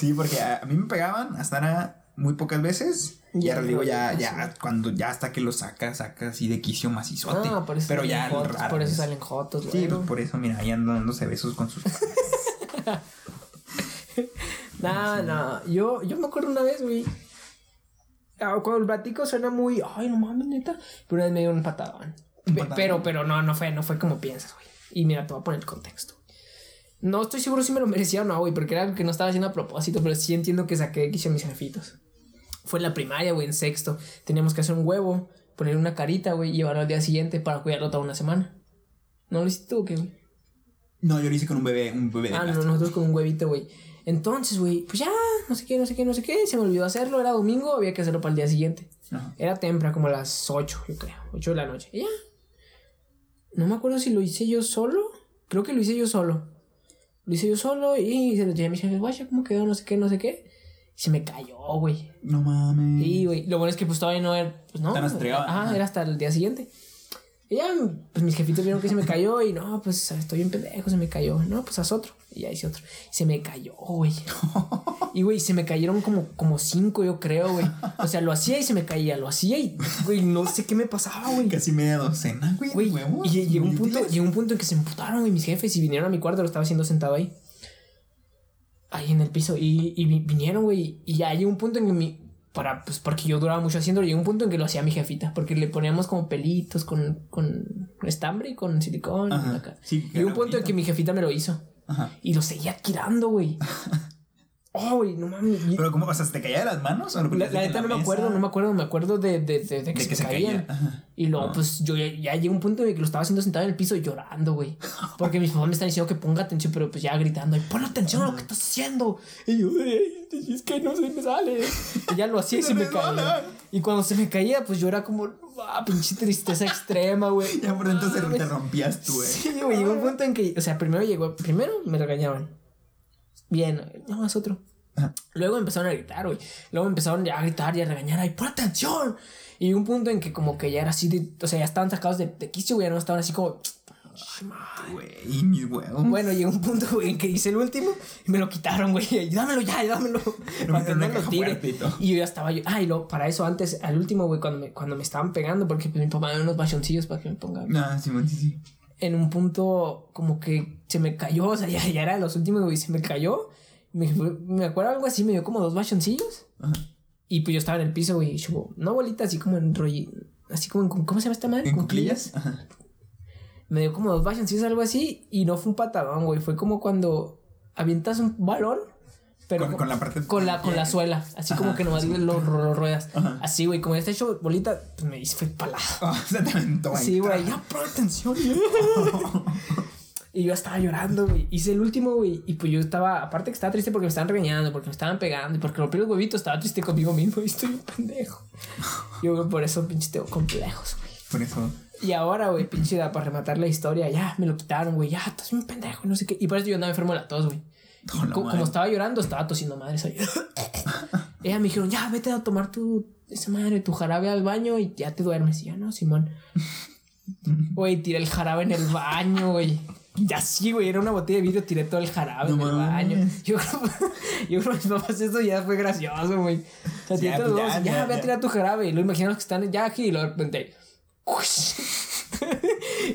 Sí, porque a, mí me pegaban, hasta muy pocas veces. Y ahora digo, ya, no, ya, cuando ya hasta que lo sacas, sacas así de quicio macizote. Ah, por eso Pero ya jotos, por eso salen jotos, Sí, pues por eso, mira, ahí andan dándose besos con sus Nah, nah. Yo, yo me acuerdo una vez, güey. ah, Cuando el platico suena muy. Ay, no mames, neta. Pero una vez me dio un patadón. ¿Un patadón? Pero, pero no, no fue, no fue como piensas, güey. Y mira, te voy a poner el contexto. No estoy seguro si me lo merecía o no, güey, porque era algo que no estaba haciendo a propósito, pero sí entiendo que saqué X a mis jefitos. Fue en la primaria, güey, en sexto. Teníamos que hacer un huevo, poner una carita, güey, y llevarlo al día siguiente para cuidarlo toda una semana. ¿No lo hiciste tú o qué, güey? No, yo lo hice con un bebé, un bebé de Ah, no, plástico. nosotros con un huevito, güey. Entonces, güey, pues ya, no sé qué, no sé qué, no sé qué. Se me olvidó hacerlo, era domingo, había que hacerlo para el día siguiente. Ajá. Era temprano, como a las 8, yo creo, 8 de la noche. Y ya. No me acuerdo si lo hice yo solo. Creo que lo hice yo solo. Lo hice yo solo y se lo llevé a mis jefes, guacha, ¿cómo quedó? No sé qué, no sé qué. Y se me cayó, güey. No mames. Sí, güey. Lo bueno es que pues todavía no era. Pues no. Ajá, Ajá. era hasta el día siguiente. Y ya, pues mis jefitos vieron que se me cayó y no, pues estoy bien pendejo, se me cayó. No, pues haz otro. Y ya hice otro. Y se me cayó, güey. Y, güey, se me cayeron como, como cinco, yo creo, güey. O sea, lo hacía y se me caía, lo hacía y, güey, no sé qué me pasaba, güey. Casi media docena, güey. Güey, y llegó un punto, llegó un punto en que se emputaron, güey, mis jefes y vinieron a mi cuarto, lo estaba haciendo sentado ahí. Ahí en el piso. Y, y vi- vinieron, güey. Y ya llegó un punto en que mi. Para, pues porque yo duraba mucho haciéndolo, llegó un punto en que lo hacía mi jefita. Porque le poníamos como pelitos con, con estambre y con silicón. Ajá. acá. Sí, que llegó un punto en que mi jefita me lo hizo. Ajá. Y lo seguía tirando, güey. Oh, güey, no mames. Pero, ¿cómo? O sea, ¿se te caía de las manos? ¿O lo la, neta no me mesa? acuerdo, no me acuerdo, me acuerdo de, de, de, de que, se, que me se caían. caía. Y luego, Ah. pues yo ya, ya llegué a un punto en que lo estaba haciendo sentado en el piso llorando, güey. Porque mis papás me están diciendo que ponga atención, pero pues ya gritando, "Ay, pon atención a lo que estás haciendo. Y yo, "Ey, es que no se me sale. Y ya lo hacía y se me caía. Y cuando se me caía, pues yo era como, ah, pinche tristeza extrema, güey. Ya por dentro se te rompías tú, güey. Sí, güey, llegó un punto en que, o sea, primero llegó, primero me regañaban. Bien, no, es otro. Ajá. Luego empezaron a gritar, güey. Luego empezaron ya a gritar y a regañar, ¡ay, pon atención! Y un punto en que como que ya era así de, o sea, ya estaban sacados de, de quicio, güey, ya no estaban así como, ay. Güey, mis huevos. Bueno, llegó un punto, güey, en que hice el último y me lo quitaron, güey. Dámelo ya, dámelo. Lo para que no lo tire. y yo ya estaba yo. Ah, y luego, para eso antes, al último, güey, cuando me, cuando me estaban pegando, porque pues, mi papá me dio unos bachoncillos para que me ponga Ah, Simón, sí, sí. En un punto como que se me cayó, o sea, ya, ya era de los últimos, güey, se me cayó. Me, me acuerdo algo así, me dio como dos bachoncillos. Ajá. Y pues yo estaba en el piso, güey, y yo, no bolita, así como en rollo, así como en, ¿cómo se llama esta madre? ¿En Cuclillas. cuclillas? Ajá. Me dio como dos bachoncillos, algo así, y no fue un patadón, güey, fue como cuando avientas un balón. Pero Con- con la parte- con la, con la suela, así como que nomás lo, lo- lo ruedas. Ajá. Así, güey, como ya está hecho bolita, pues me hice fue palado. Oh, se te aventó ahí. Sí, güey, ya pon atención. y yo estaba llorando, güey. Hice el último, güey. Y pues yo estaba, aparte que estaba triste porque me estaban regañando, porque me estaban pegando, y porque rompí los huevitos, estaba triste conmigo mismo y estoy un pendejo. Yo, güey, por eso, pinche, tengo complejos, güey. Por eso. Y ahora, güey, pinche, para rematar la historia, ya me lo quitaron, güey. Ya, estás un pendejo, y no sé qué. Y por eso yo andaba enfermo de la tos, güey. La Co- madre. como estaba llorando, estaba tosiendo madre. Soy... Ella me dijeron, ya, vete a tomar tu, esa madre, tu jarabe al baño y ya te duermes. Y yo, no, Simón. Güey, tiré el jarabe en el baño, güey. Ya sí, güey, era una botella de vidrio, tiré todo el jarabe No en el baño. Yo creo, yo creo que mis papás eso ya fue gracioso, güey. O sea, tiré Ya, pues, ya, dos, ya, ya, ve a tirar tu jarabe. Y lo imaginamos que están ya aquí y lo de repente.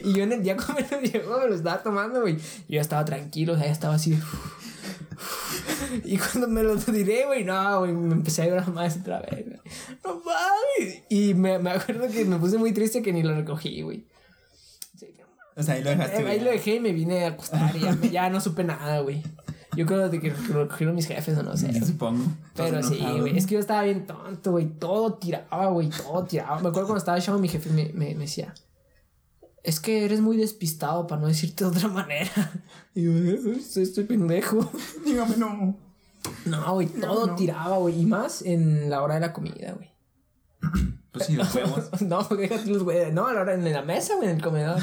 y yo en el día cuando me lo llegó, me lo estaba tomando, güey. Yo ya estaba tranquilo, o sea, ya estaba así de. Y cuando me lo tiré, güey, no, güey, me empecé a llorar más otra vez, güey. No mames. Y me, me acuerdo que me puse muy triste que ni lo recogí, güey. O sea, ahí lo dejaste. Eh, Ahí lo dejé y me vine a acostar y ya, ya no supe nada, güey. Yo creo de que, que lo recogieron mis jefes o no sé. Supongo. Pero sí, güey. Es que yo estaba bien tonto, güey. Todo tiraba, güey. Todo tiraba. Me acuerdo cuando estaba chavo, mi jefe me, me, me decía: Es que eres muy despistado, para no decirte de otra manera. Y yo, "Eh, estoy, estoy pendejo. Dígame no. No, güey. Todo no. tiraba, güey. Y más en la hora de la comida, güey. Pues sí, los huevos. no, déjate los güey. No, a la hora en la mesa, güey, en el comedor.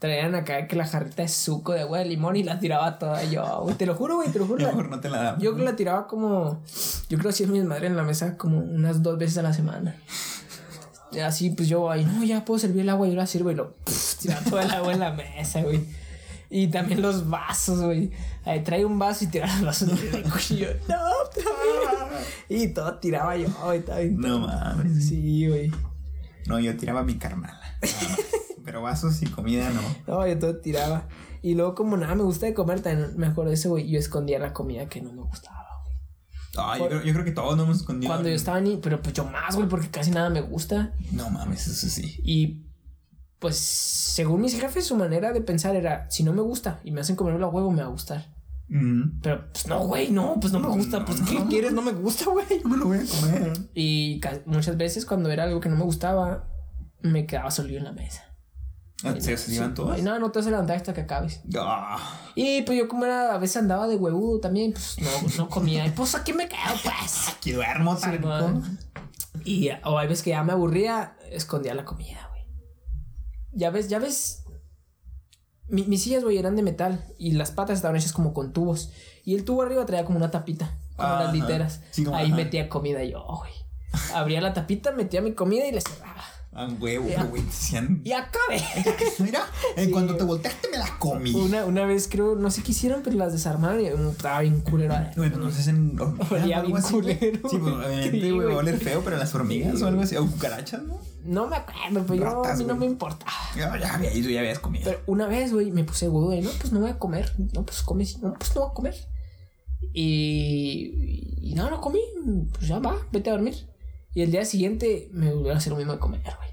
Traían acá que la jarrita de suco de agua de limón y la tiraba toda yo, güey. Te lo juro, güey, te lo juro. la- Mejor no te la da. Yo creo que la tiraba como. Yo creo que hacía mi madre en la mesa como unas dos veces a la semana. Así, pues yo, ay, no, ya puedo servir el agua, yo la sirvo y lo. pff, tiraba todo el agua en la mesa, güey. Y también los vasos, güey. Ahí trae un vaso y tira los vasos el cuchillo. No. Y todo tiraba yo, güey. No mames. Sí, güey. No, yo tiraba mi carnala. Pero vasos y comida no. No, yo todo tiraba. Y luego, como nada me gusta de comer, también me acuerdo de eso, güey. Yo escondía la comida que no me gustaba, Ay, yo, creo, yo creo que todos nos hemos escondido. Cuando yo estaba ni. Pero pues yo más, güey, porque casi nada me gusta. No mames, eso sí. Y pues, según mis jefes, su manera de pensar era: si no me gusta y me hacen comer la huevo, me va a gustar. Mm. Pero pues no, güey, no, pues no me gusta. Pues, ¿qué quieres? No me gusta, güey. No me lo voy a comer. Y muchas veces, cuando era algo que no me gustaba, me quedaba solito en la mesa. Ah, ¿Se se iban todos? Ay, no, no te vas a levantar hasta que acabes. Ah, Y pues yo como era, a veces andaba de huevudo también, pues no, no comía. Y pues aquí me quedo, pues. aquí duermo, Sí. Y o hay veces que ya me aburría, escondía la comida, güey. Ya ves, ya ves. Mi- mis sillas, güey, eran de metal y las patas estaban hechas como con tubos. Y el tubo arriba traía como una tapita, como Ajá. las literas. Sí, como- Ahí ajá. metía comida yo, güey. Abría la tapita, metía mi comida y le cerraba. Ah, huevo, güey. Decían. Y acabé. Mira, en Sí. cuanto te volteaste me la comí. Una, una vez creo, no sé qué hicieron, pero las desarmaron y mm, estaba bien culero. Güey, pues no se hacen hormigas Olía bien así, culero. Sí, pues obviamente, güey, oler feo, pero las hormigas Sí, o algo así. O cucarachas, ¿no? No me acuerdo, pero yo, a mí no me importaba. Ya, ya había ido, ya habías comido. Pero una vez, güey, me puse agudo y no, pues no voy a comer. No, pues come, no, pues no voy a comer. Y, y no, no comí. Pues ya va, vete a dormir. Y el día siguiente me volvieron a hacer lo mismo de comer, güey.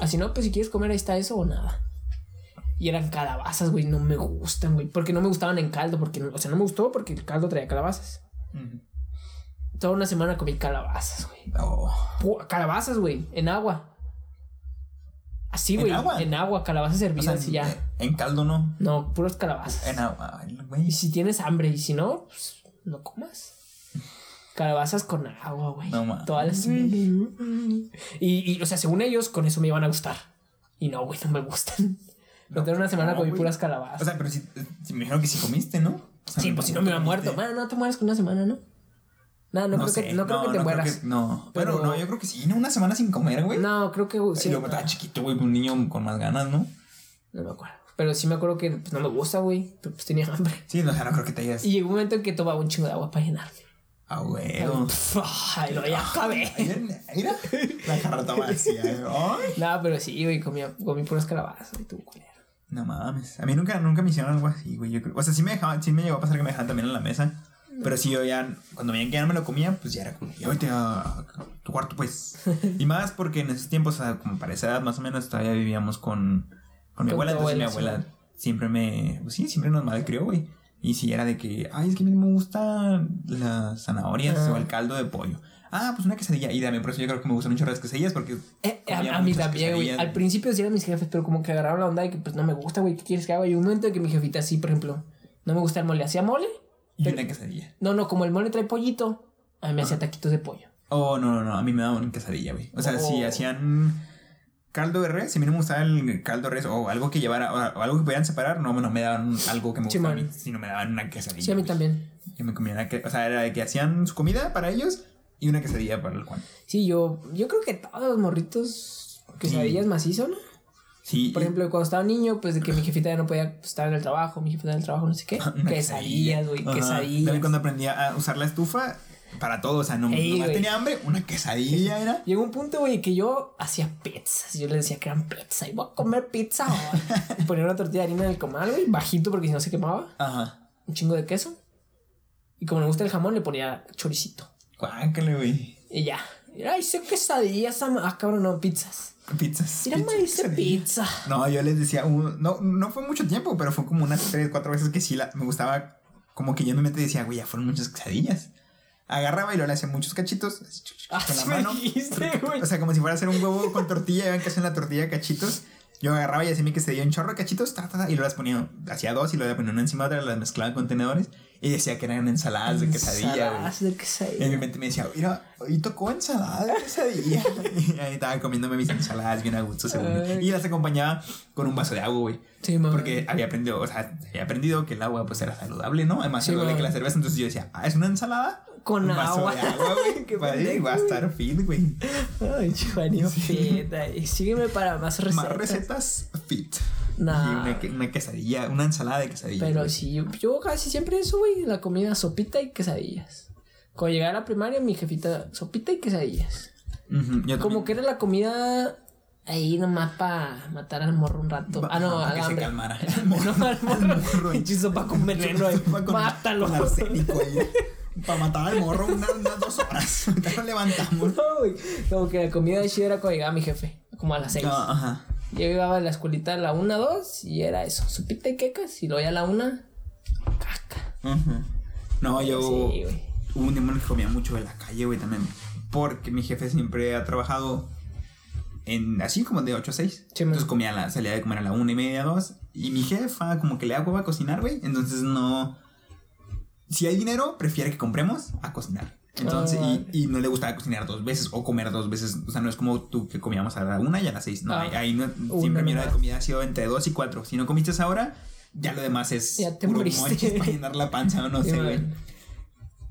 Así no, pues si quieres comer, ahí está eso o nada. Y eran calabazas, güey, no me gustan, güey. Porque no me gustaban en caldo, porque, o sea, no me gustó porque el caldo traía calabazas. Toda una semana comí calabazas, güey. Oh. Calabazas, güey, en agua. Así, ¿En güey. agua? En agua, calabazas O sea, hervidas y ya. en, en caldo no. No, puras calabazas. En agua, ay, Y güey. si tienes hambre y si no, pues no comas. Calabazas con agua, güey. No mames. Todas las... y, y, o sea, según ellos, con eso me iban a gustar. Y no, güey, no me gustan. No, tengo una semana no, comí puras calabazas. O sea, pero si, si me dijeron que si comiste, ¿no? O sea, sí, pues si no me hubiera muerto. Bueno, no te mueres con una semana, ¿no? No, no, creo, sé, que, no creo que te mueras. que- no, pero, Pero- no, yo creo que sí, ¿no? Una semana sin comer, güey. No, creo que... Sí, Sí, luego estaba chiquito, güey, un niño con más ganas, ¿no? no me acuerdo. Pero sí me acuerdo que pues, no me gusta, güey. Pues tenía hambre. Sí, o sea, no creo que te hayas. Y llegó un momento en que tomaba un chingo de agua para llenarme. Güey. Pf, Ay, lo ya acabé. Mira, la jarrota vacía. ¿eh? Ay. No, pero sí, güey, comí, comí puras calabazas, güey, tuvo culero. No mames. A mí nunca, nunca me hicieron algo así, güey. Yo creo. O sea, sí me dejaban, sí me llegó a pasar que me dejaban también en la mesa. Pero sí, yo ya, cuando veían que ya no me lo comía, pues ya era como, ya vete a tu cuarto, pues. Y más porque en esos tiempos, o sea, como para esa edad más o menos, todavía vivíamos con, con mi abuela. Entonces mi abuela, abuela siempre me, pues sí, siempre nos malcrió, güey. Y si era de que, ay, es que a mí me gustan las zanahorias Ah. o el caldo de pollo. Ah, pues una quesadilla. Y dame, por eso yo creo que me gustan mucho las quesadillas porque. Eh, a, a mí también, güey. Al principio sí eran mis jefes, pero como que agarraron la onda de que pues no me gusta, güey. ¿Qué quieres que haga? Y un momento en que mi jefita sí, por ejemplo, no me gusta el mole. Hacía mole. Y pero- una quesadilla. No, no, como el mole trae pollito, a mí me hacía taquitos de pollo. Oh, no, no, no. A mí me daban quesadilla, güey. O sea, Oh. si hacían caldo de res, si a mí no me gustaba el caldo de res o algo que llevara, o, algo que pudieran separar, no, no me daban algo que me Sí, gustaba a man. mí, sino me daban una quesadilla. Sí, a mí también. Yo me comía una que, o sea, era de que hacían su comida para ellos y una quesadilla para el Juan. Sí, yo, yo creo que todos los morritos quesadillas macizo, ¿no? Sí. Por ejemplo, cuando estaba niño, pues de que mi jefita ya no podía pues, estar en el trabajo, mi jefita en el trabajo, no sé qué. quesadillas, güey, quesadillas. También cuando aprendí a usar la estufa para todo, o sea, no Ey, nomás tenía hambre, una quesadilla era. Llegó un punto, güey, que yo hacía pizzas. Yo le decía que eran pizza. Y voy a comer pizza. Y ponía una tortilla de harina en el comal, güey, bajito porque si no se quemaba. Ajá. Un chingo de queso. Y como me gusta el jamón, le ponía choricito. Guácale, güey. Y ya. Y, Ay, hice quesadillas. Ah, cabrón, no, pizzas. Pizzas. Mira, me hice pizza. No, yo les decía, un- no, no fue mucho tiempo, pero fue como unas tres, cuatro veces que sí la, me gustaba, como que yo en mi mente decía, güey, ya fueron muchas quesadillas. Agarraba y luego le hacía muchos cachitos así, Ah, con la mano. dijiste. O sea, como si fuera a hacer un huevo con tortilla, y ven que hacen la tortilla cachitos. Yo agarraba y hacía mi quesadilla un chorro de cachitos, ta, ta, ta, y luego las ponía, hacía dos y luego le ponía una encima de otra, las mezclaba en contenedores y decía que eran ensaladas de quesadilla. Ensaladas de Y en mi quesadilla. mente me decía, mira, hoy tocó ensalada de quesadilla. y ahí estaba comiéndome mis ensaladas bien a gusto, según. Ay. Y las acompañaba con un vaso de agua, güey. Sí, mamá. Porque había aprendido, o sea, había aprendido que el agua pues era saludable, ¿no? Además, Sí, saludable que la cerveza. Entonces yo decía, ah, es una ensalada. Con agua. de agua, güey. Va- a estar fit, güey. Ay, Juanio Feta. Y sígueme para más recetas. Más recetas fit. Nah. Y una, una quesadilla, una ensalada de quesadilla. Pero güey. sí, yo, casi siempre eso, güey. La comida, sopita y quesadillas. Cuando llegué a la primaria, mi jefita, sopita y quesadillas. Ujú, yo Como también. que era la comida ahí nomás para matar al morro un rato. Pa- Ah, no, al que se calmara. no, al morro. y- Pinche sopa con veneno. ahí. Sopa con- Mátalo. Con arsénico ahí. Para matar al morro unas, unas dos horas. Ahorita lo levantamos. No, güey. Como que la comida de chida era cuando llegaba mi jefe. Como a las seis. Ah, ajá. Yo llegaba a la escuelita a la una, dos. Y era eso. Sopita y quecas. Y luego ya a la una. Caca. Ujú. No, yo. Sí, güey. Hubo un el que comía mucho de la calle, güey, también. Porque mi jefe siempre ha trabajado en así como de 8 a 6. Sí, man. entonces comía la, salía de comer a la una y media, dos. Y mi jefa como que le da hueva a cocinar, güey. Entonces no. Si hay dinero, prefiere que compremos a cocinar. Entonces, Ah. y, y no le gustaba cocinar dos veces o comer dos veces. O sea, no es como tú que comíamos a la una y a las seis. No, Ah. ahí, no, siempre mi hora de comida ha sido entre dos y cuatro. Si no comiste esa hora, ya lo demás es Ya te puro moriste. para llenar la panza o no Sí, sé, güey.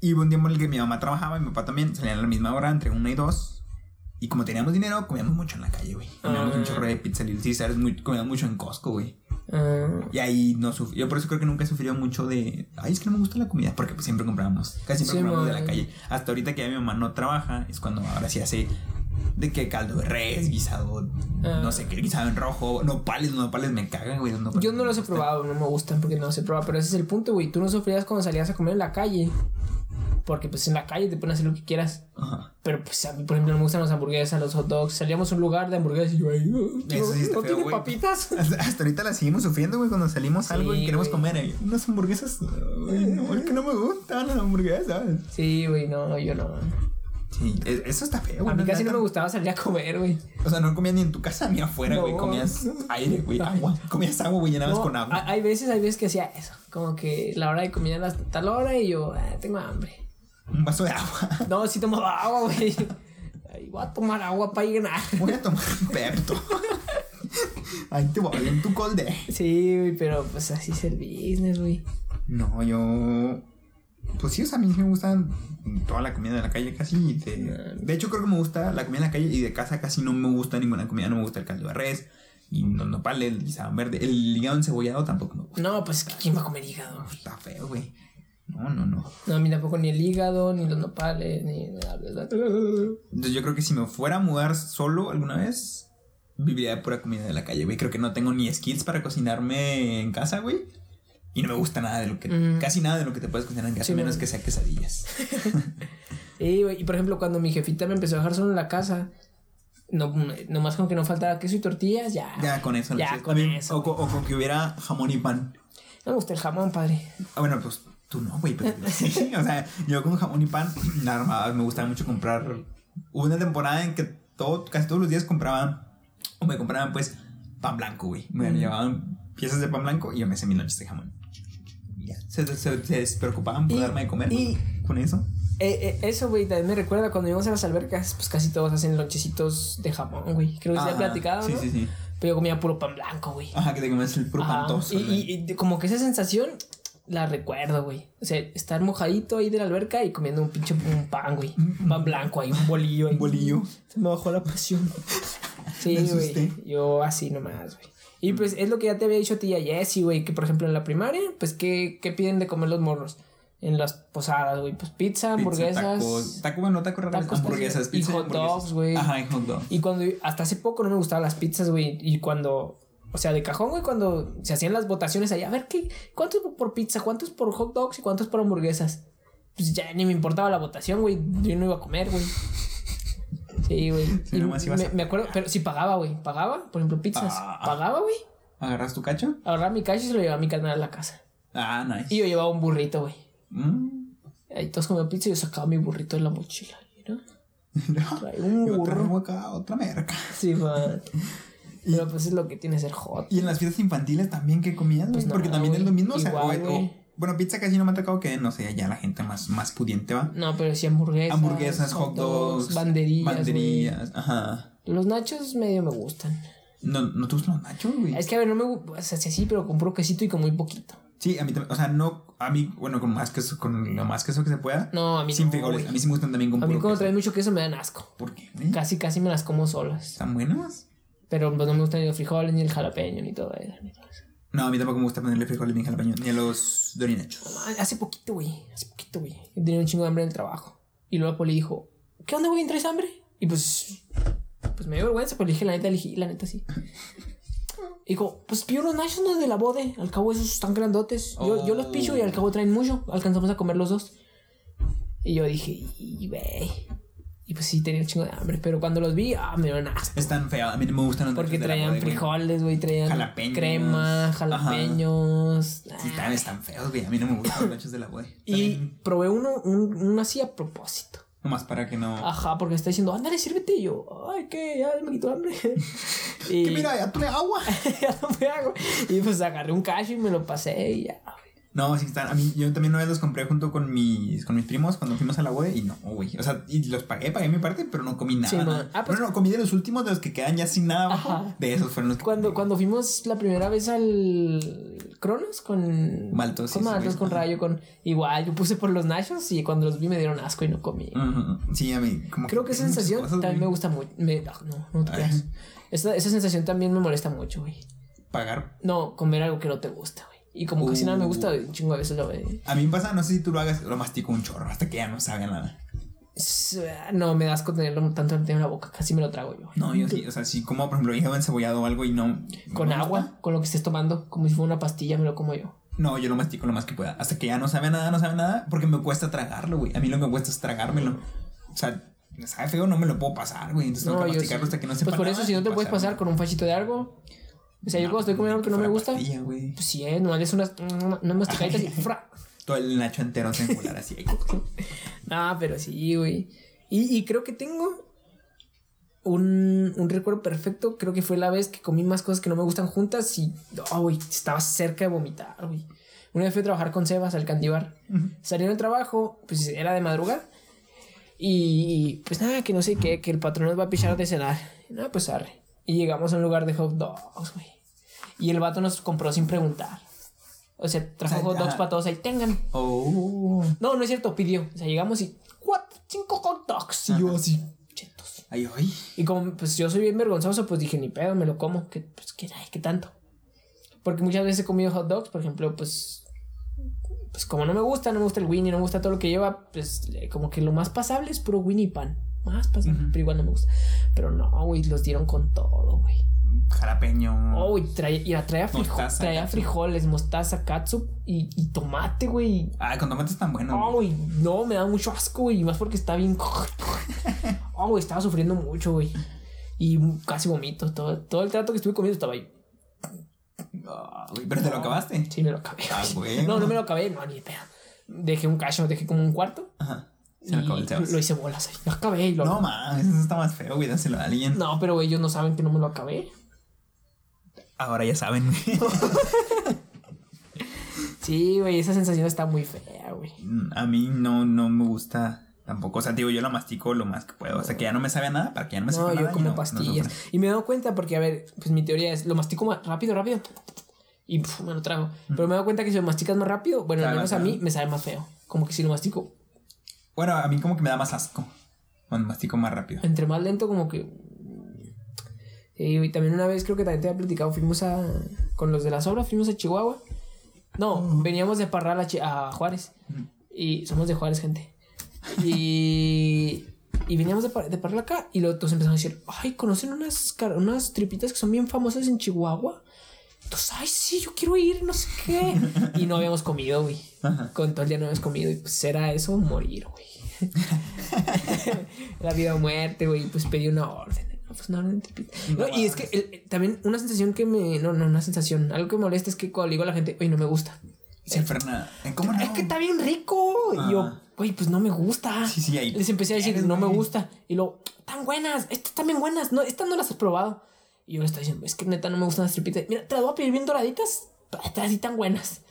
Y un tiempo en el que mi mamá trabajaba y mi papá también, salían a la misma hora, entre una y dos. Y como teníamos dinero, comíamos mucho en la calle, güey. Comíamos Ah. un chorro de pizza Little Caesars, muy, comíamos mucho en Costco, güey. Ah, Y ahí no sufrí. Yo por eso creo que nunca he sufrido mucho de. Ay, es que no me gusta la comida. Porque pues siempre comprábamos. Casi siempre Sí, comprábamos de la calle. Hasta ahorita que ya mi mamá no trabaja, es cuando ahora sí hace. De que caldo de res, guisado, Ah. no sé qué, guisado en rojo, nopales, los nopales me cagan, güey. nopales Yo no los he probado, no me gustan porque no los he probado, pero ese es el punto, güey. Tú no sufrías cuando salías a comer en la calle. Porque pues en la calle te pueden hacer lo que quieras. Ajá. Pero pues a mí, por ejemplo, no me gustan las hamburguesas, los hot dogs. Salíamos a un lugar de hamburguesas y yo ahí. "Uh, Eso sí ¿No feo, tiene güey. papitas? Hasta, hasta ahorita la seguimos sufriendo, güey, cuando salimos algo y Sí, queremos güey. comer. eh, Unas hamburguesas. Ay, no, es que no me gustan las hamburguesas. Sí, güey, no, yo no. Sí, eso está feo, güey. A mí casi no me gustaba salir a comer, güey. O sea, no comías ni en tu casa ni afuera, No. güey. Comías aire, güey, agua. Comías agua, güey, llenabas No, con agua. ha- Hay veces, hay veces que hacía eso. Como que la hora de comida era hasta tal hora y yo, ah, tengo hambre. Un vaso de agua. No, sí tomaba agua, güey. Ay, voy a tomar agua para llenar. Voy a tomar un Pepto. Ahí te voy en tu colde. Sí, güey, pero pues así es el business, güey. No, yo. Pues sí, o sea, a mí me gusta toda la comida de la calle casi. De, de hecho, creo que me gusta la comida de la calle y de casa casi no me gusta ninguna comida. No me gusta el caldo de res y los nopales, el guisado verde. El hígado encebollado tampoco me gusta. No, pues ¿quién va a comer hígado? Está feo, güey. No, no, no. No, a mí tampoco ni el hígado, ni los nopales, ni. Entonces yo creo que si me fuera a mudar solo alguna vez, viviría de pura comida de la calle, güey. Creo que no tengo ni skills para cocinarme en casa, güey. Y no me gusta nada de lo que... Mm. Casi nada de lo que te puedes cocinar en casa, Sí, menos que sea quesadillas. Sí, güey. Y por ejemplo, cuando mi jefita me empezó a dejar solo en la casa, no, nomás con que no faltara queso y tortillas, ya. Ya con eso. Ya con mí- eso, O, con- o con que hubiera jamón y pan. No me gusta el jamón, padre. Ah, bueno, pues tú no, güey. Pero sí, o sea, yo con jamón y pan, nada más me gustaba mucho comprar... Hubo una temporada en que todo, casi todos los días compraban... O me compraban, pues, pan blanco, güey. Me Mm. llevaban piezas de pan blanco y yo me hacía mis noches de jamón. Ya. Se, se, se despreocupaban por Y- darme de comer y- con eso. Eh, eh, eso, güey, también me recuerda cuando íbamos a las albercas, pues casi todos hacen lonchecitos de jamón, güey. Creo que se Ajá, ha platicado, Sí, ¿no? sí, sí. Pero yo comía puro pan blanco, güey. Ajá, que te comes el puro Ajá. pan tosto, Y, y- y como que esa sensación la recuerdo, güey. O sea, estar mojadito ahí de la alberca y comiendo un pinche un pan, güey. Un pan blanco ahí, un bolillo ahí. Un bolillo. Se me bajó la presión. Sí, güey. Yo así nomás, güey. Y pues es lo que ya te había dicho a ti y a Jessy, güey, que por ejemplo en la primaria, pues ¿qué, qué piden de comer los morros? En las posadas, güey, pues pizza, hamburguesas. Tacos. Taco, bueno, taco raro. Tacos, hamburguesas, casi- y pizza hot dogs, güey. Ajá, y hot dogs. Y cuando hasta hace poco no me gustaban las pizzas, güey. Y cuando, o sea, de cajón, güey, cuando se hacían las votaciones ahí, a ver qué, cuánto es por pizza, cuánto es por hot dogs y cuánto es por hamburguesas. Pues ya ni me importaba la votación, güey. Yo no iba a comer, güey. Sí, güey. Sí, me, a me acuerdo, pero sí pagaba, güey. Pagaba, por ejemplo, pizzas. Ah. Pagaba, güey. ¿Agarras tu cacho? Agarraba mi cash y se lo llevaba a mi carnal a la casa. Ah, nice. Y yo llevaba un burrito, güey. Mm. Ahí todos comían pizza y yo sacaba mi burrito de la mochila. ¿no? Trae un Yo burro. traigo acá otra merca. Sí, man. Pero pues es lo que tiene ser hot. Y en las fiestas infantiles también, ¿qué comías? Pues? Porque no, también es lo mismo. O sea, Igual, o- o- güey. bueno, pizza casi no me ha tocado que, no sé, ya la gente más, más pudiente va. No, pero sí hamburguesas. Hamburguesas, hot dogs, banderillas. banderillas, ajá. Los nachos medio me gustan. No, no te gustan los nachos, güey. Es que a ver, no me gusta. O sea, sí, pero compro quesito y con muy poquito. Sí, a mí también. O sea, no, a mí, bueno, con más queso, con lo más queso que se pueda. No, a mí Sin no, frijoles. A mí sí me gustan también con A mí puro cuando queso. traen mucho queso me dan asco. ¿Por qué, güey? Casi, casi me las como solas. ¿Están buenas? Pero pues, no me gustan ni los frijoles, ni el jalapeño, ni todo eso. ni todo eso. No, a mí tampoco me gusta ponerle frijoles ni jalapeño, ni a los dorinachos. Hace poquito, güey. Hace poquito, güey. Tenido un chingo de hambre en el trabajo. Y luego poli dijo, ¿qué onda, güey? ¿Traes hambre? Y pues, pues me dio vergüenza, pero le dije, la neta, le dije, la neta sí. Y dijo, pues pido unos nachos, ¿no? De la bode. Al cabo esos están grandotes. Yo, yo los picho y al cabo traen mucho. Alcanzamos a comer los dos. Y yo dije, y güey. Y pues sí, tenía un chingo de hambre. Pero cuando los vi, ah, me dieron asco. Están feos. A mí no me gustan los Porque de traían güey. frijoles, güey. Traían Jalapeños. crema, jalapeños. Sí, Ah. también están feos, güey. A mí no me gustan los nachos de la web. Y probé uno, un, uno así a propósito. Nomás para que no. Ajá, porque está diciendo, ándale, sírvete. Y yo, ay, ¿qué? Ya me quitó hambre. y Que mira, ya tomé agua. ya me hago. Y pues agarré un cacho y me lo pasé y ya, güey. No, sí están. A mí, yo también una vez los compré junto con mis, con mis primos cuando fuimos a la web y no, güey. O sea, y los pagué, pagué mi parte, pero no comí nada. Sí, nada. Ah, pues- no, no, comí de los últimos, de los que quedan ya sin nada abajo. Ajá. De esos fueron los que Cuando, comí, cuando fuimos la primera vez al Cronos con Maltos, con sí, Maltos, con Rayo, con igual, yo puse por los nachos y cuando los vi me dieron asco y no comí. Sí, a mí, como Creo que esa sensación cosas, también güey. me gusta mucho. Me, ah, no, no te creas. Esa, esa sensación también me molesta mucho, güey. Pagar. No, comer algo que no te gusta, güey. Y como casi nada me Uh. gusta, un chingo a veces lo ve. A mí me pasa, no sé si tú lo hagas, lo mastico un chorro hasta que ya no sabe a nada. No, me da asco tenerlo tanto en la boca, casi me lo trago yo. No, yo sí, o sea, si como, por ejemplo, hígado encebollado o algo y no. Con no agua, gusta, con lo que estés tomando, como si fuera una pastilla, me lo como yo. No, yo lo mastico lo más que pueda. Hasta que ya no sabe nada, no sabe nada, porque me cuesta tragarlo, güey. A mí lo que me cuesta es tragármelo. O sea, sabe feo, no me lo puedo pasar, güey. Entonces tengo No, que yo masticarlo sí. hasta que no sepa Pues por nada eso, si no te puedes pasar con un fachito de algo. O sea, yo cuando estoy comiendo algo que no me gusta, pastilla, güey. pues sí, eh, nomás es unas, unas masticaditas y fra. Todo el nacho entero se encular así. No, pero sí, güey. Y, y creo que tengo un, un recuerdo perfecto. Creo que fue la vez que comí más cosas que no me gustan juntas y, oh, güey, estaba cerca de vomitar, güey. Una vez fui a trabajar con Sebas al cantibar. Salí del trabajo, pues era de madrugada. Y pues nada, que no sé qué, que el patrón nos va a pichar de cenar. Nada, pues arre. Y llegamos a un lugar de hot dogs, güey. Y el vato nos compró sin preguntar. O sea, trajo hot dogs para todos ahí, tengan. Oh. No, no es cierto, pidió. O sea, llegamos y cuatro, cinco hot dogs. Y yo así, chetos. Ay, ay. Y como pues yo soy bien vergonzoso, pues dije, ni pedo, me lo como. Que, pues, ¿qué, ay, ¿qué tanto? Porque muchas veces he comido hot dogs, por ejemplo, pues. Pues como no me gusta, no me gusta el Winnie, no me gusta todo lo que lleva, pues eh, como que lo más pasable es puro Winnie pan. Más pero igual no me gusta. Pero no, güey, los dieron con todo, güey. Jalapeño. Oh, güey, traía, y traía, frijo- Mostaza, traía frijoles, mostaza, catsup y, y tomate, güey. Ay, con tomates tan buenos. Oh, güey. no, me da mucho asco, güey. Y más porque está bien. Oh, güey, estaba sufriendo mucho, güey. Y casi vomito. Todo, todo el trato que estuve comiendo estaba ahí. Ah, güey, Pero te lo acabaste. Sí, me lo acabé. Ah, güey. No, no me lo acabé, no, ni pedo. Dejé un cacho, dejé como un cuarto. Ajá. Se lo acabó el Sebas. lo hice bolas. Lo acabé y lo. No, mames, eso está más feo, güey. Dáselo a alguien. No, pero ellos no saben que no me lo acabé. Ahora ya saben, güey. Sí, güey, esa sensación está muy fea, güey. A mí no, no me gusta tampoco. O sea, digo, yo lo mastico lo más que puedo. O sea, que ya no me sabe a nada para que ya no me sepa nada. como no- no pastillas. y me he dado cuenta porque, a ver, pues mi teoría es, lo mastico más rápido, rápido. Y me lo trago. Pero me he dado cuenta que si lo masticas más rápido, bueno, al Sabe menos más a mí me sabe más feo. Como que si lo mastico Bueno, a mí como que me da más asco. Cuando mastico más rápido. entre más lento, como que. Sí, y también una vez creo que también te había platicado, fuimos a. Con los de las obras, fuimos a Chihuahua. No, veníamos de Parral a, Chi- a Juárez. Y somos de Juárez, gente. Y. Y veníamos de, Par- de Parral acá y luego todos empezaron a decir, ay, ¿conocen unas, unas tripitas que son bien famosas en Chihuahua? Entonces, ay, sí, yo quiero ir, no sé qué. Y no habíamos comido, güey. Con todo el día no habíamos comido y pues era eso, morir, güey. la vida o muerte, güey. Pues pedí una orden. No, pues una orden. No, y es que el- también una sensación que me. No, no, una sensación. Algo que me molesta es que cuando digo a la gente, oye, no me gusta. Sí, Ferna. ¿Cómo no? Es que está bien rico. Y yo, Ajá. güey, pues no me gusta. Sí, sí, ahí Les empecé a decir, no me gusta. Y luego, tan buenas. Estas están bien buenas. No, estas no las has probado. Y yo le estaba diciendo, es que neta no me gustan las tripitas. Mira, te las voy a pedir bien doraditas. Estas así tan buenas.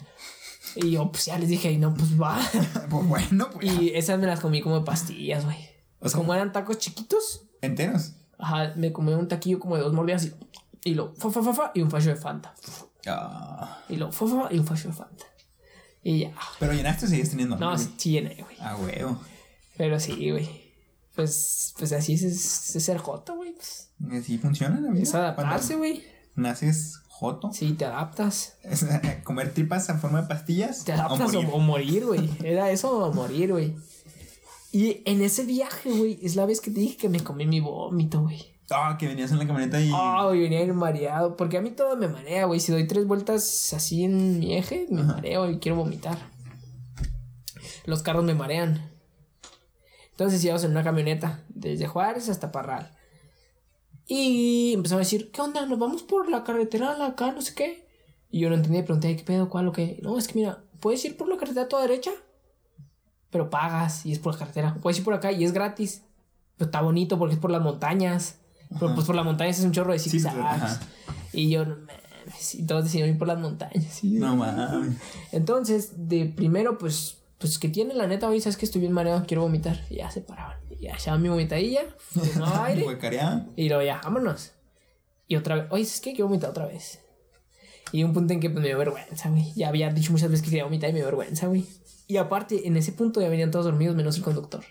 Y yo, pues ya les dije, y no, pues va. Pues bueno, pues. Y esas me las comí como de pastillas, güey. O sea- como eran tacos chiquitos, Enteros. ajá, me comí un taquillo como de dos mordidas y, y lo fa, fa, fa, fa, y un facho de Fanta. Ah. Y lo fa, fa, y un facho de Fanta. Y ya. Pero llenaste o sigues teniendo. No, sí, sí llené, güey. Ah, huevo. Pero sí, güey. Pues, pues así es, es, ser joto, güey. Pues, Así funciona la vida. es adaptarse, güey. Naces joto. Sí, te adaptas. Eh, comer tripas en forma de pastillas. Te adaptas o morir. güey. Era eso o morir, güey. Y en ese viaje, güey, es la vez que te dije que me comí mi vómito, güey. Ah, que venías en la camioneta y. Ah, güey, venía bien mareado. Porque a mí todo me marea, güey. Si doy tres vueltas así en mi eje, me mareo y quiero vomitar. Los carros me marean. Entonces íbamos en una camioneta, desde Juárez hasta Parral. Y empezamos a decir, ¿qué onda? ¿Nos vamos por la carretera acá, no sé qué? Y yo no entendía, pregunté, ¿qué pedo? ¿Cuál o qué? No, es que mira, puedes ir por la carretera a toda derecha, pero pagas y es por la carretera. Puedes ir por acá y es gratis. Pero está bonito porque es por las montañas. Pero pues por las montañas es un chorro de Sí, zigzags. ajá. y yo, no mames. Y todos decían ir por las montañas. Y yo, No mames. entonces, de primero, pues, pues que tiene la neta, oye, sabes que estoy bien mareado, quiero vomitar. Y ya se paraban. Y ya echaba mi vomitadilla, fumaba aire. Y luego ya, vámonos. Y otra vez, oye, ¿sabes qué? Quiero vomitar otra vez. Y un punto en que pues, me dio vergüenza, güey. Ya había dicho muchas veces que quería vomitar y me dio vergüenza, güey. Y aparte, en ese punto ya venían todos dormidos menos el conductor.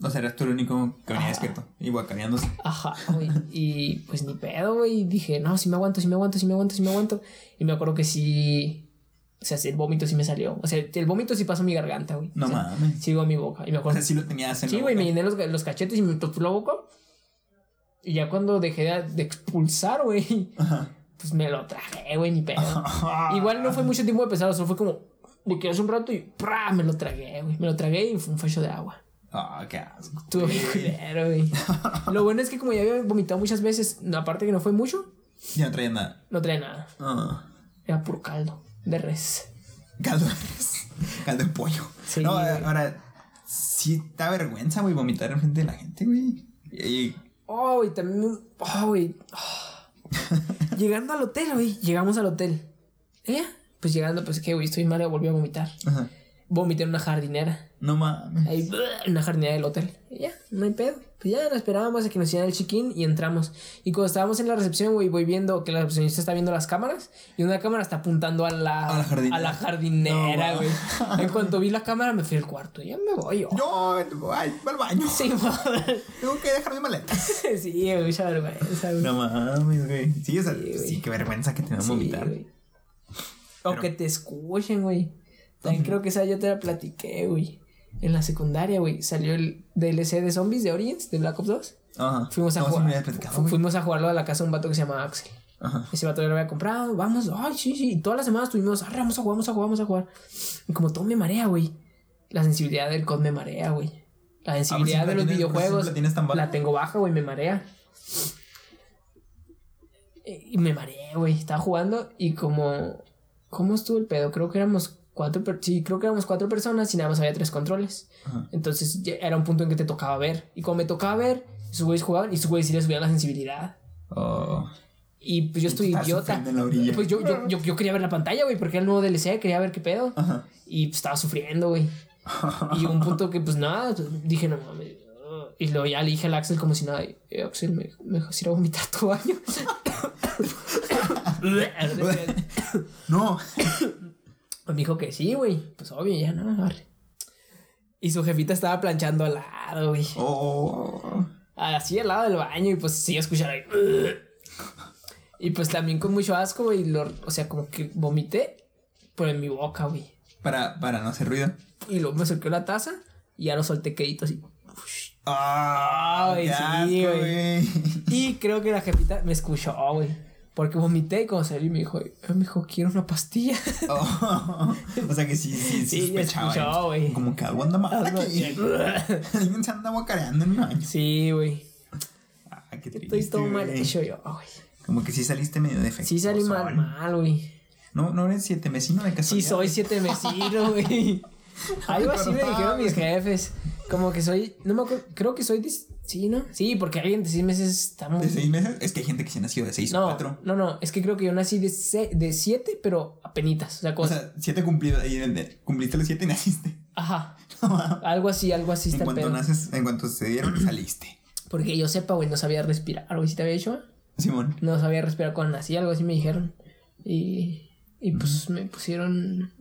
O sea, eras tú el único que venía Ajá. despierto. Y guacareándose. Ajá, güey. Y pues ni pedo, güey. Dije, no, si me aguanto, si me aguanto, si me aguanto, si me aguanto. Y me acuerdo que sí. O sea, el vómito sí me salió. O sea, el vómito sí pasó a mi garganta, güey. No O sea, mames. Sigo a mi boca. Y me O acuerdo. sea, sí lo tenías en Sí, güey, me llené los, los cachetes y me tocó la boca. Y ya cuando dejé de, de expulsar, güey, Ajá. pues me lo tragué, güey, ni pedo. Igual no fue mucho tiempo de pesado, solo fue como. Me quedé un rato y ¡pra! me lo tragué, güey. Me lo tragué y fue un facho de agua. Ah, qué asco. Estuvo culero, güey. Lo bueno es que como ya había vomitado muchas veces, aparte que no fue mucho, Ya no traía nada. no trae nada. Ah. Era puro caldo de res. Caldo de res. Caldo de pollo. Sí, no, güey. ahora. Sí da vergüenza, güey, vomitar en frente de la gente, güey. Y. Oh, güey, también. Oh, güey. Oh. Llegando al hotel, güey. Llegamos al hotel. ¿Eh? Pues llegando, pues que, güey, estoy mal, volví a vomitar. Ajá. Vomité en una jardinera. No mames. Ahí, en una jardinera del hotel. Y ya, no hay pedo. Pues ya nos esperábamos a que nos hicieran el check-in y entramos. Y cuando estábamos en la recepción, güey, voy viendo que la recepcionista está viendo las cámaras y una cámara está apuntando a la, A la jardinera. a la jardinera, No, güey. en cuanto vi la cámara, me fui al cuarto. Ya me voy yo. Yo, ay, voy al baño. Sí, madre. Tengo que dejar mi maleta. sí, güey, mucha vergüenza, güey. No mames, güey. Sí, o sea, Sí, qué vergüenza que te dan Sí, vomitar. güey. O Pero- que te escuchen, güey. También creo que esa yo te la platiqué, güey. En la secundaria, güey, salió el DLC de zombies de Origins, de Black Ops 2. Ajá. Fuimos a No, jugar. fu- fuimos a jugarlo a la casa de un vato que se llama Axel. Ajá. Ese vato ya lo había comprado. Vamos, ay, sí, sí. Y todas las semanas estuvimos, arre, vamos a jugar, vamos a jugar, vamos a jugar. Y como todo me marea, güey. La sensibilidad del COD me marea, güey. La sensibilidad Ah, pues de los tienes- videojuegos. baja. La tengo baja, güey, me marea. Y me mareé, güey. Estaba jugando y como. ¿Cómo estuvo el pedo? Creo que éramos cuatro. per- Sí, creo que éramos cuatro personas y nada más había tres controles. Ajá. Entonces era un punto en que te tocaba ver. Y como me tocaba ver, sus güeyes jugaban y sus güeyes sí les subían la sensibilidad. Oh. Y pues yo estoy idiota. Pues yo, yo, yo, yo quería ver la pantalla, güey, porque era el nuevo DLC, quería ver qué pedo. Ajá. Y pues estaba sufriendo, güey. Y un punto que pues nada, dije, no mames. Y luego ya le dije al Axel como si nada, eh, Axel, me, me dejas ir a vomitar tu baño. No. me dijo que sí, güey. Pues obvio, ya no, arre. Y su jefita estaba planchando al lado, güey. Oh. Así al lado del baño y pues sí, escuchar ahí. Y pues también con mucho asco, güey. lo- O sea, como que vomité, pero en mi boca, güey. Para, para no hacer ruido. Y luego me acerqué la taza y ya lo solté quedito así. Ah, qué sí, güey. Y creo que la jefita me escuchó, güey. Porque vomité y cuando salí me dijo, me dijo, quiero una pastilla. Oh. O sea que sí, sí, Sí, sospechaba. güey. Como que algo anda mal aquí. Alguien se anda guacareando en un año. Sí, güey. Ah, qué Estoy triste, todo mal güey. hecho yo, güey. Como que sí saliste medio defectuoso. Sí salí mal, mal, güey. No, no eres siete mesino de Sí casualidad. soy siete mesino, güey. Algo así me dijeron mis jefes. Como que soy, no me acuerdo, creo que soy sí, ¿no? Sí, porque alguien de seis meses está muy... ¿De seis meses? Es que hay gente que se nació de seis o cuatro. no, no, es que creo que yo nací de, se- de siete, pero apenitas. O sea, O como, sea, siete cumplidos. ahí de- de- Cumpliste los siete y naciste. ajá. Algo así, algo así En está el cuanto pedo. naces, en cuanto se dieron, saliste. Porque yo sepa, güey, no sabía respirar. ¿Algo así te había dicho? Simón. No sabía respirar cuando nací, algo así me dijeron. Y, y pues me pusieron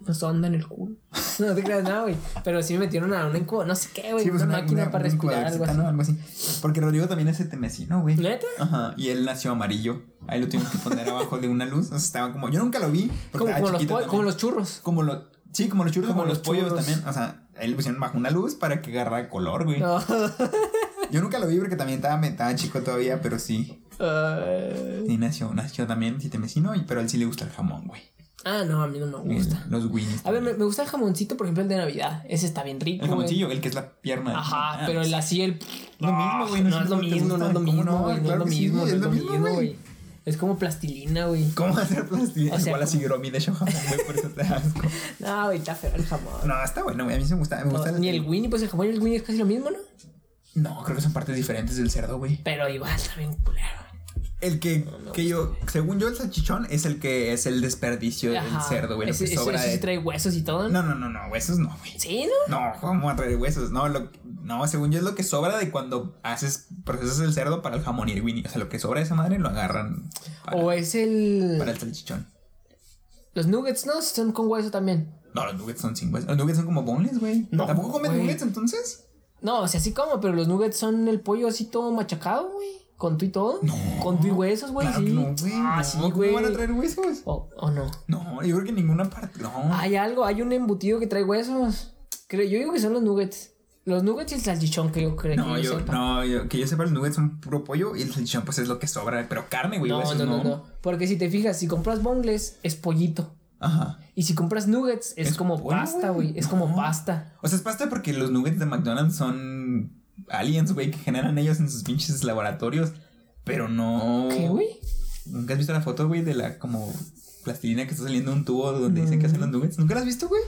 una sonda en el culo. No te creas nada, güey. Pero sí me metieron a una no sé qué, güey. Sí, pues una, una, máquina una- para respirar, algo así. ¿no? Algo así. Porque Rodrigo también es mesino, güey. ¿Neta? Ajá. Y él nació amarillo. Ahí lo tuvimos que poner abajo de una luz. O sea, estaba como. Yo nunca lo vi. Como, como los, como los churros. Como lo- Sí, como los churros, como, Como los, los pollos churros. también. O sea, ahí le pusieron bajo una luz para que agarrara color, güey. No. Yo nunca lo vi porque también estaba, estaba chico todavía, pero sí. Ay. Sí, nació, nació también sitemecino, y- pero a él sí le gusta el jamón, güey. Ah, no, a mí no me gusta. Los Winnies. A ver, me, me gusta el jamoncito, por ejemplo, el de Navidad. Ese está bien rico. El güey. jamoncillo, el que es la pierna. Ajá, Ah, pero el así, el. Lo mismo, güey, No, no es lo mismo, no es lo ¿Cómo mismo, no? güey. No es lo mismo, no es lo mismo, güey. Es como plastilina, güey. ¿Cómo hacer plastilina? O sea, Igual así Gromi de jamón, güey, por eso te asco. No, güey, está feo el jamón. No, está bueno, güey. A mí sí me gusta. Me gusta Ni el Winnie, pues el jamón y el Winnie es casi lo mismo, ¿no? No, creo que son partes diferentes del cerdo, güey. Pero igual, está bien culero. El que, que yo, según yo, el salchichón es el que es el desperdicio del cerdo, güey. Lo Ese, que sobra de. trae huesos y todo. No, no, no, no, huesos no, güey. Sí, ¿no? No, ¿cómo a traer huesos? No, lo, no, según yo es lo que sobra de cuando haces, procesas el cerdo para el jamón y el winnie. O sea, lo que sobra de esa madre lo agarran para, O es el. para el salchichón. Los nuggets, ¿no? Son con hueso también. No, los nuggets son sin huesos. Los nuggets son como boneless, güey. No, ¿Tampoco comen nuggets entonces? No, o sea, sí como, pero los nuggets son el pollo así todo machacado, güey. Con tu y todo. No. Con tu y huesos, güey, Claro sí. que no, güey. Ah, no, sí, ¿cómo güey. van a traer huesos? O, o no. No, yo creo que en ninguna parte. No. Hay algo, hay un embutido que trae huesos. Creo, yo digo que son los nuggets. Los nuggets y el salchichón que yo creo No, que yo, yo, sepa. no, yo, que yo sepa, los nuggets son puro pollo y el salchichón, pues es lo que sobra. Pero carne, güey, no, huesos no, no. no, no. Porque si te fijas, si compras bongles, es pollito. Ajá. Y si compras nuggets, es, Es como pollo, pasta, güey. güey. Es No. como pasta. O sea, es pasta porque los nuggets de McDonald's son aliens, güey, que generan ellos en sus pinches laboratorios. Pero no. ¿Qué, güey? ¿Nunca has visto la foto, güey, de la como plastilina que está saliendo de un tubo donde dicen que hacen los nuggets? ¿Nunca la has visto, güey?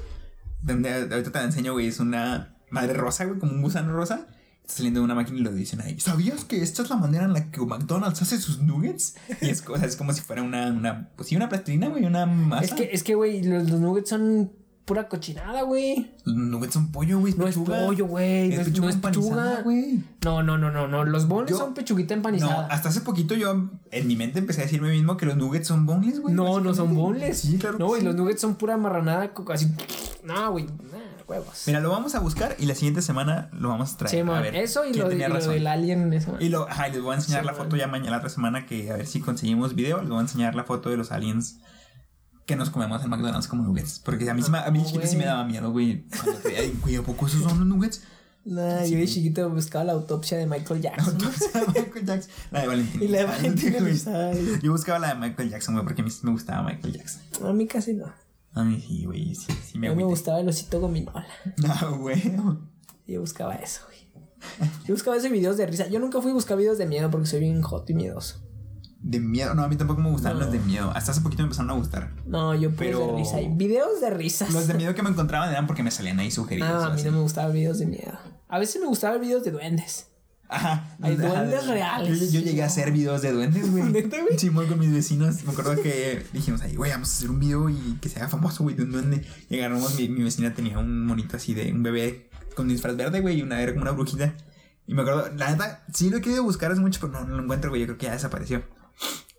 Donde ahorita te la enseño, güey, es una madre rosa, güey, como un gusano rosa. Está saliendo de una máquina y lo dicen ahí. ¿Sabías que esta es la manera en la que McDonald's hace sus nuggets? Y es, o sea, es como si fuera una, una, pues sí, una plastilina, güey, una masa. Es que, es que, güey, los, los nuggets son pura cochinada, güey. Los nuggets son pollo, güey. No es pollo, güey. No es, no es pechuga. güey. No, no, no, no, no. Los boneless Yo- son pechuguita No, empanizada. hasta hace poquito yo en mi mente empecé a decirme mismo que los nuggets son boneless, güey. No, no son boneless. Sí, claro. No, güey, sí. los nuggets son pura marranada, así. No, güey, nah, huevos. Mira, lo vamos a buscar y la siguiente semana lo vamos a traer. Sí, a man, ver, eso y lo, de- y lo del alien. Eso, Y lo, ajá, les voy a enseñar Sí, la man. foto ya mañana, la otra semana, que a ver si conseguimos video. Les voy a enseñar la foto de los aliens que nos comemos en McDonald's como nuggets. Porque a mí, a mí Ah, chiquito sí me güey. daba miedo, güey. Cuando "Ay, güey, ¿a poco esos son los nuggets? Nah, yo de chiquito buscaba la autopsia de Michael Jackson. Michael Jackson. La de Valentín. y la de. Elizalde. Yo buscaba la de Michael Jackson, güey, porque a mí me gustaba Michael Jackson. A mí casi no. A mí sí, güey, sí, sí me a mí me gustaba el osito gominola. No, güey. Yo buscaba eso, güey. Yo buscaba esos videos de risa. Yo nunca fui a buscar videos de miedo porque soy bien hot y miedoso. De miedo. No, a mí tampoco me gustaban No. los de miedo. Hasta hace poquito me empezaron a gustar. No, yo Pero- de risa. Videos de risas. Los de miedo que me encontraban eran porque me salían ahí sugeridos. No, o a mí así. no me gustaban videos de miedo. A veces me gustaban videos de duendes. Ajá. Hay Ajá. duendes reales. Yo, yo llegué a hacer videos de duendes, güey. Simón con mis vecinos. Me acuerdo que dijimos ahí, güey, vamos a hacer un video y que se haga famoso, güey, de un duende. Mi, mi vecina tenía un monito así de un bebé con disfraz verde, güey, y una era como una brujita. Y me acuerdo, la neta, sí lo he querido buscar hace mucho, pero no, no lo encuentro, güey. Yo creo que ya desapareció.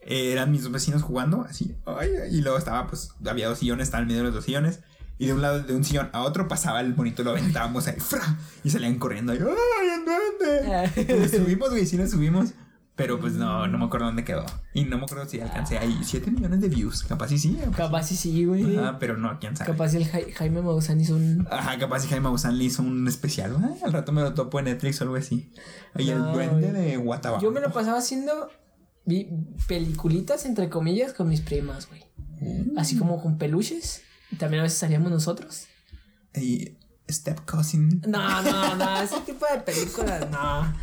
Eh, eran mis dos vecinos jugando, así. Ay, ay, y luego estaba, pues, había dos sillones, estaba en medio de los dos sillones. Y de un lado, de un sillón a otro, pasaba el monito, lo aventábamos ahí, ¡fra! Y salían corriendo. Y, ¡ay, un duende! Nos subimos, güey, sí nos subimos. Pero pues no, no me acuerdo dónde quedó. Y no me acuerdo si alcancé ahí 7 millones de views. Capaz sí, sí. Capaz sí, sí, güey. Ajá, pero no, quién sabe. Capaz el Ja- Jaime Maussan hizo un. Ajá, capaz si Jaime Maussan le hizo un especial. Ah, al rato me lo topo en Netflix o algo así. Ahí No, el duende de Guatabampo. Yo me lo pasaba haciendo vi- peliculitas, entre comillas, con mis primas, güey. Así como con peluches. Y también a veces salíamos nosotros. Y Step Cousin. No, no, no, ese tipo de películas, no.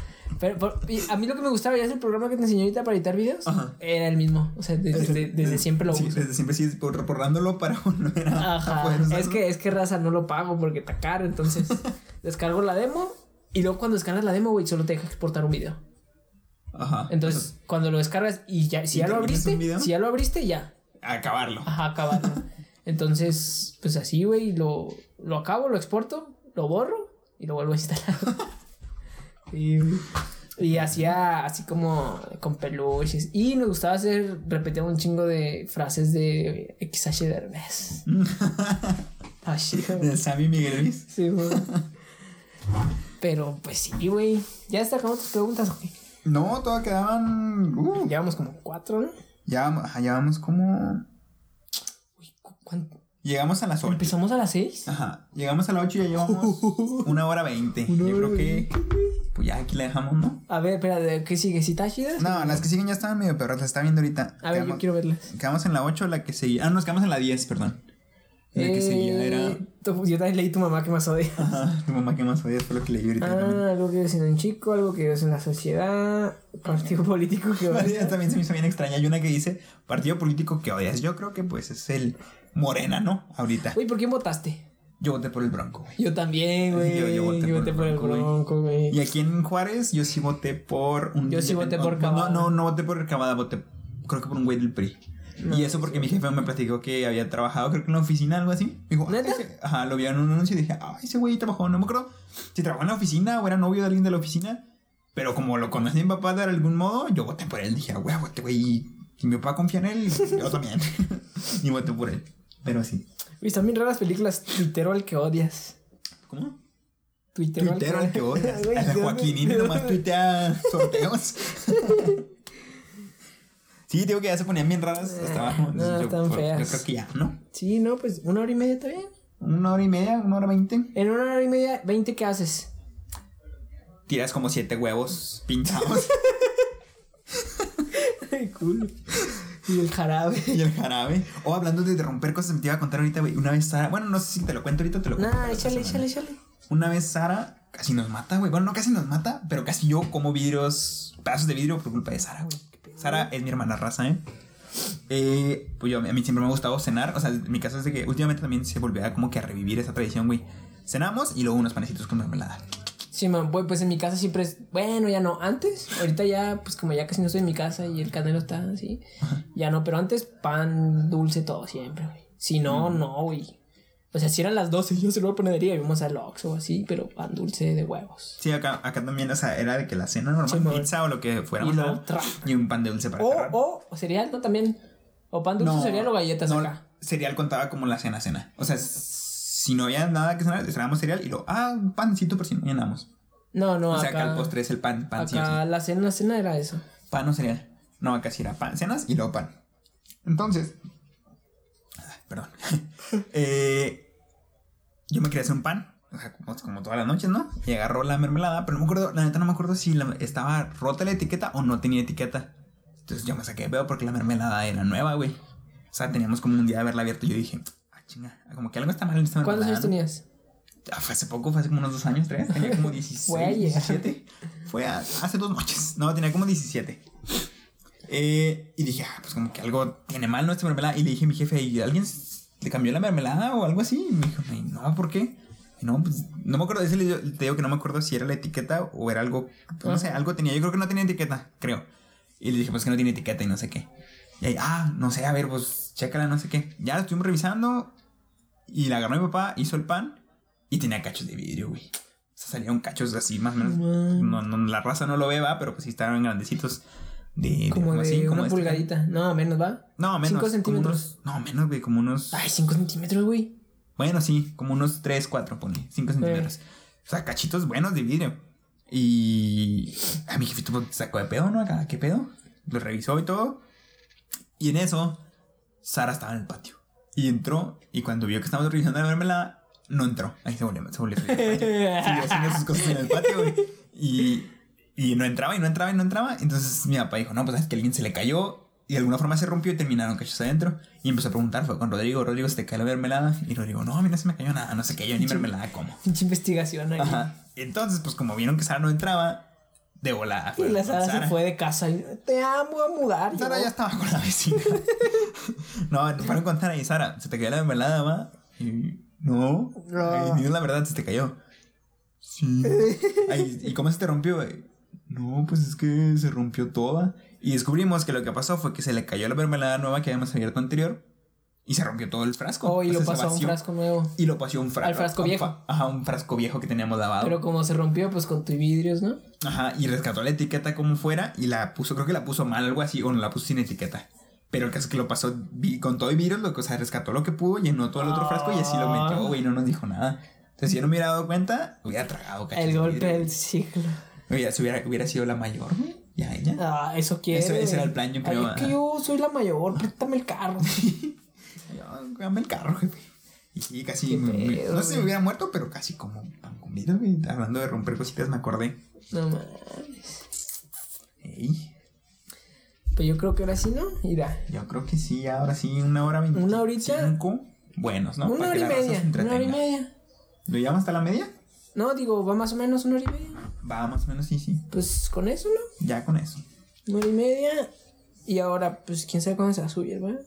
Pero por- a mí lo que me gustaba ya es el programa que te enseñé ahorita para editar videos. Ajá. Era el mismo. O sea, desde, desde- desde siempre lo sí, uso. Desde siempre sí, borrándolo para volver a, a Ajá. poder usarlo. Es que, es que raza no lo pago porque está caro. Entonces, descargo la demo. Y luego cuando descargas la demo, güey, solo te deja exportar un video. Ajá. Entonces, cuando lo descargas y ya, si ¿Y ya lo abriste, si ya lo abriste, ya. acabarlo. Ajá, acabarlo. Entonces, pues así, güey, lo, lo acabo, lo exporto, lo borro y lo vuelvo a instalar. y, y hacía así como con peluches. Y me gustaba hacer, repetía un chingo de frases de XH Derbez. Así. De Sammy Miguel Luis. Sí, güey. Pero pues sí, güey. ¿Ya destacamos tus preguntas, güey? No, todavía quedaban. Uh, Llevamos como cuatro, ¿no? ya, ajá, ya vamos como. Uy, ¿cu- cuánto? Llegamos a las 8. ¿Empezamos a las 6? Ajá. Llegamos a las 8 y ya llevamos una hora 20. Una Yo hora creo que. Pues ya aquí la dejamos, ¿no? A ver, espera, ¿de ¿qué sigue? ¿Si está chida? No, las que siguen ya estaban medio peor. Las está viendo ahorita. A ver, yo quiero verlas. Quedamos en la 8, la que seguía. Ah, nos quedamos en la 10, perdón. Que seguía era. Eh, Yo también leí tu mamá que más odia. Ajá, tu mamá que más odias fue lo que leí ahorita. también. Ah, algo que ves en un chico, algo que ves en la sociedad, partido político que Esa odia. también se me hizo bien extraña. Hay una que dice partido político que odias. Yo creo que pues es el Morena, ¿no? Ahorita. Uy, ¿por quién votaste? Yo voté por el Bronco, güey. Yo también, güey. Yo- yo voté por el por el Bronco, güey. Y aquí en Juárez yo sí voté por un... Yo sí voté por no, Cavada. No, no, no voté por Cavada, voté creo que por un güey del PRI. Y eso porque mi jefe me platicó que había trabajado creo que en la oficina algo así. Me dijo, ¿Neta? "Ah, ese-". Ajá, lo vi en un anuncio y dije, ah, ese güey trabajó, no me acuerdo si trabajó en la oficina o era novio de alguien de la oficina. Pero como lo conocí a mi papá de algún modo, yo voté por él. Dije, ah, güey, este güey, si mi papá confía en él, yo también. y voté por él. Pero sí. Están bien raras películas. Tuitero al que odias. ¿Cómo? Tuitero al que odias. ¿de dónde- Joaquinini nomás tuitea sorteos. sí, digo que ya se ponían bien raras hasta abajo. no, yo, están feas. yo creo que ya, ¿no? Sí, no, pues una hora y media está bien. Una hora y media, una hora veinte. En una hora y media, 20, ¿qué haces? Tiras como siete huevos pinchados Ay, cool. Y el jarabe. y el jarabe. O hablando de romper cosas, me te iba a contar ahorita, güey. Una vez Sara, bueno, no sé si te lo cuento ahorita o te lo cuento. Nah, échale, échale, échale. Una vez Sara casi nos mata, güey. Bueno, no casi nos mata, pero casi yo como vidrios, pedazos de vidrio por culpa de Sara, güey. Sara es mi hermana raza, ¿eh? Eh, pues yo, a mí siempre me ha gustado cenar. O sea, en mi caso es de que últimamente también se volvió a como que a revivir esa tradición, güey. Cenamos y luego unos panecitos con mermelada. Sí, man, pues en mi casa siempre es. Bueno, ya no. Antes, ahorita ya, pues como ya casi no estoy en mi casa y el canelo está así. Ya no, pero antes pan dulce todo siempre, güey. Si no, Mm. no, güey. O sea, si eran las 12 yo se lo panadería y vamos al Oxxo o así, pero pan dulce de huevos. Sí, acá, acá también, o sea, era de que la cena normal, Sí, pizza o lo que fuera. Y un pan de dulce para O, agarrar. o, o cereal, ¿no? También. O pan dulce, cereal o galletas no, acá. Cereal contaba como la cena, cena. O sea, si no había nada que cenar, cenábamos cereal y luego, ah, un pancito por si no llenamos. No, no, o sea, acá. acá el postre es el pan, pan acá sí. la cena, la cena era eso. Pan o cereal. No, acá sí era pan, cenas y luego pan. Entonces, ay, perdón. Eh, yo me quería hacer un pan, o sea, como, como todas las noches, ¿no? Y agarró la mermelada, pero no me acuerdo, la neta no me acuerdo si la- estaba rota la etiqueta o no tenía etiqueta. Entonces yo me saqué de pedo porque la mermelada era nueva, güey. O sea, teníamos como un día de haberla abierto y yo dije, ah, chinga, como que algo está mal en esta mermelada. ¿Cuántos años tenías? Ah, fue hace poco, fue hace como unos dos años, tres. Tenía como 16, Fue ayer. 17. Fue a- hace dos noches. No, tenía como 17. Eh, y dije, ah, pues como que algo tiene mal, ¿no? Esta mermelada. Y le dije a mi jefe, ¿y alguien le cambió la mermelada o algo así? Y me dijo, "Ay, no, ¿por qué? Y no, pues no me acuerdo. Ese te digo que no me acuerdo si era la etiqueta o era algo, pues, no sé, algo tenía. Yo creo que no tenía etiqueta, creo. Y le dije, pues que no tiene etiqueta y no sé qué. Y ahí, ah, no sé, a ver, pues chécala, no sé qué. Ya la estuvimos revisando y la agarró mi papá, hizo el pan y tenía cachos de vidrio, güey. O sea, salían cachos así, más o menos. No, no, la raza no lo ve, va, pero pues sí estaban grandecitos. De, Como de así, como una este. pulgadita. No, menos, ¿va? No, menos. Cinco como centímetros. unos- no, menos, güey, como unos. Ay, 5 centímetros, güey. Bueno, sí, como unos 3, 4, ponle. 5 centímetros. O sea, cachitos buenos de vidrio. Y a mi jefito pues, sacó de pedo, ¿no? Acá, ¿qué pedo? Lo revisó y todo. Y en eso, Sara estaba en el patio. Y entró, y cuando vio que estábamos revisando la mermelada, no entró. Ahí se volvió, se volvió. Siguió haciendo sus cosas en el patio, güey. Y, y no entraba, y no entraba, y no entraba. Entonces mi papá dijo, no, pues es que alguien se le cayó. Y de alguna forma se rompió y terminaron cachos adentro. Y empezó a preguntar, fue con Rodrigo, Rodrigo, ¿se te cae la mermelada? Y Rodrigo, no, a mí no se me cayó nada, no se cayó ni mermelada, ¿cómo? Pinche investigación ahí. Ajá. Entonces, pues como vieron que Sara no entraba, de volada. Y la Sara, se fue de casa y te amo a mudar. Sara yo. ya estaba con la vecina. no, fueron con Sara y Sara, ¿se te cayó la mermelada, va? Y no. No. Ay, dinos la verdad, se te cayó. Sí. Ay, ¿Y cómo se te rompió, güey? No, pues es que se rompió toda. Y descubrimos que lo que pasó fue que se le cayó la mermelada nueva que habíamos abierto anterior y se rompió todo el frasco. Oh, y lo pasó a un frasco nuevo. Y lo pasó a un frasco. Al frasco viejo. Ajá, un frasco viejo que teníamos lavado. Pero como se rompió, pues con tu vidrios, ¿no? Ajá, y rescató la etiqueta como fuera y la puso, creo que la puso mal, algo así, o no la puso sin etiqueta. Pero el caso es que lo pasó vi- con todo y virus, lo que, o sea, rescató lo que pudo, llenó todo el otro frasco y así lo metió, güey, no nos dijo nada. Entonces, si yo no me hubiera dado cuenta, hubiera tragado cachos El golpe del siglo. Oye, si hubiera, hubiera sido la mayor, güey. Ya, ella. Ah, eso quiere. Eso- ese era el plan, yo creo, Ay, es que yo soy la mayor, préstame el carro. Yo, Dame el carro, jefe. Y sí, casi. Me- pedo, no sé si me hubiera muerto, pero casi como güey. Hablando de romper cositas, me acordé. No mames. Ey, Pues yo creo que ahora sí, ¿no? Irá. yo creo que sí, ahora sí, una hora veinticinco. ¿Una horita? Buenos, ¿no? una Para hora y media. Una hora y media. ¿Lo llamas hasta la media? No, digo, va más o menos una hora y media. Va, más o menos, sí, sí. Pues con eso, ¿no? Ya con eso. Una y media. Y ahora, pues quién sabe cuándo se va a subir, ¿verdad?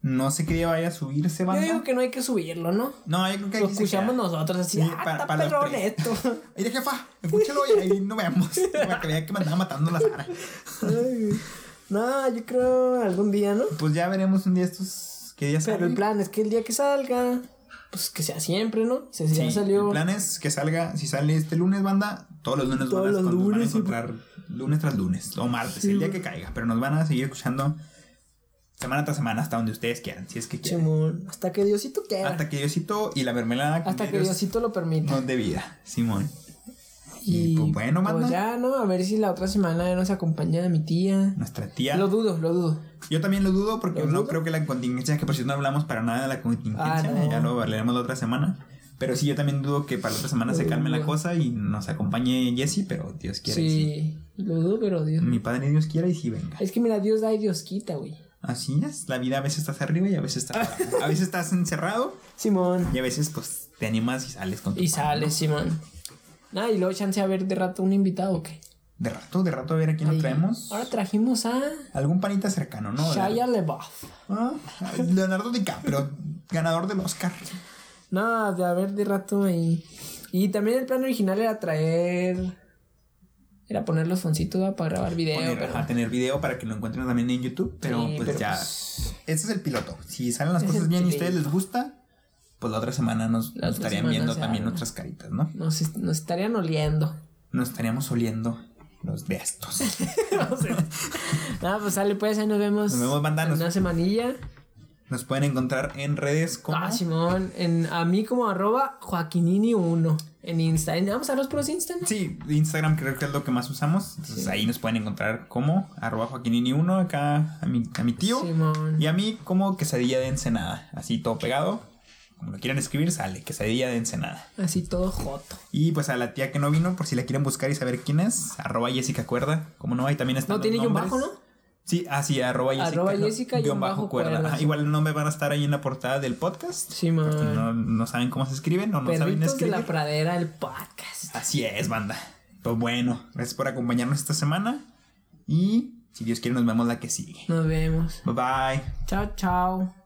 No sé qué día vaya a subirse, Yo banda. digo que no hay que subirlo, ¿no? No, yo creo que Lo aquí se escuchamos nosotros así. Sí, ah, para- está para perrón esto. Mire, jefa, escúchelo y ahí nos vemos. Para que que me andaba matando la Sara. No, yo creo algún día, ¿no? Pues ya veremos un día estos. ¿Qué día Pero sale? el plan es que el día que salga, pues que sea siempre, ¿no? Si Sí, ya salió. El plan es que salga, si sale este lunes, banda, todos los lunes Todos van a, los nos van a lunes, encontrar lunes tras lunes, o martes, Sí, el día que caiga. Pero nos van a seguir escuchando semana tras semana hasta donde ustedes quieran, si es que quieren. Simón, hasta que Diosito quiera. Hasta que Diosito y la mermelada Hasta que Diosito lo permita. nos dé vida, Simón. Y, pues, bueno, pues ya, ¿no? A ver si la otra semana nos acompaña mi tía. Nuestra tía. Lo dudo, lo dudo. Yo también lo dudo porque ¿Lo no dudo? creo que la contingencia, que por cierto no hablamos para nada de la contingencia, Ah, no. ya lo hablaremos la otra semana. Pero sí, yo también dudo que para la otra semana se calme la cosa y nos acompañe Jesse, pero Dios quiera sí. Sí, lo dudo, pero Dios. Mi padre Dios quiera y sí venga. Es que mira, Dios da y Dios quita, güey. Así es, la vida a veces estás arriba y a veces estás abajo. A veces estás encerrado Simón. y a veces pues te animas y sales con tu Y padre, sale, Simón. Nada, y luego chance a ver de rato un invitado, ¿o qué? De rato, de rato a ver a quién Ahí. lo traemos. Ahora trajimos a Algún panita cercano, ¿no? Shia LaBeouf. Ah, Leonardo DiCaprio, ganador del Oscar. No, de a ver de rato ahí. Y también el plan original era traer. Era poner los foncitos para grabar video. Poner, pero- tener video para que lo encuentren también en YouTube, pero Sí, pues pero, ya. pues, Este es el piloto. Si salen las cosas bien y a ustedes les gusta, pues la otra semana nos, otra estarían semana viendo también nuestras caritas, ¿no? nos, nos estarían oliendo. Nos estaríamos oliendo los de estos. Nada, pues sale, pues ahí nos vemos. Nos vemos, banda, en Una semanilla. Nos pueden encontrar en redes como. Ah, Simón. En, a mí como arroba Joaquinini1 en Insta. Vamos a los puros Insta. ¿no? Sí, Instagram creo que es lo que más usamos. Entonces ahí nos pueden encontrar como arroba Joaquinini1 acá a mi, a mi tío. Simón. Y a mí como quesadilla de ensenada. Así todo pegado. Como lo quieran escribir, sale. Quesadilla de ensenada. Así todo joto. Y pues a la tía que no vino, por si la quieren buscar y saber quién es, arroba Jessica Cuerda. Como no, ahí también está. No tiene guion bajo, ¿no? Sí, así, arroba Jessica. Arroba no, Jessica, guion bajo cuerda. sí. igual el nombre van a estar ahí en la portada del podcast. Por si no, no saben cómo se escriben o no saben Perritos de escribir. la pradera, el podcast. Así es, banda. Pues bueno, gracias por acompañarnos esta semana. Y si Dios quiere, nos vemos la que sigue. Nos vemos. Bye bye. Chao, chao.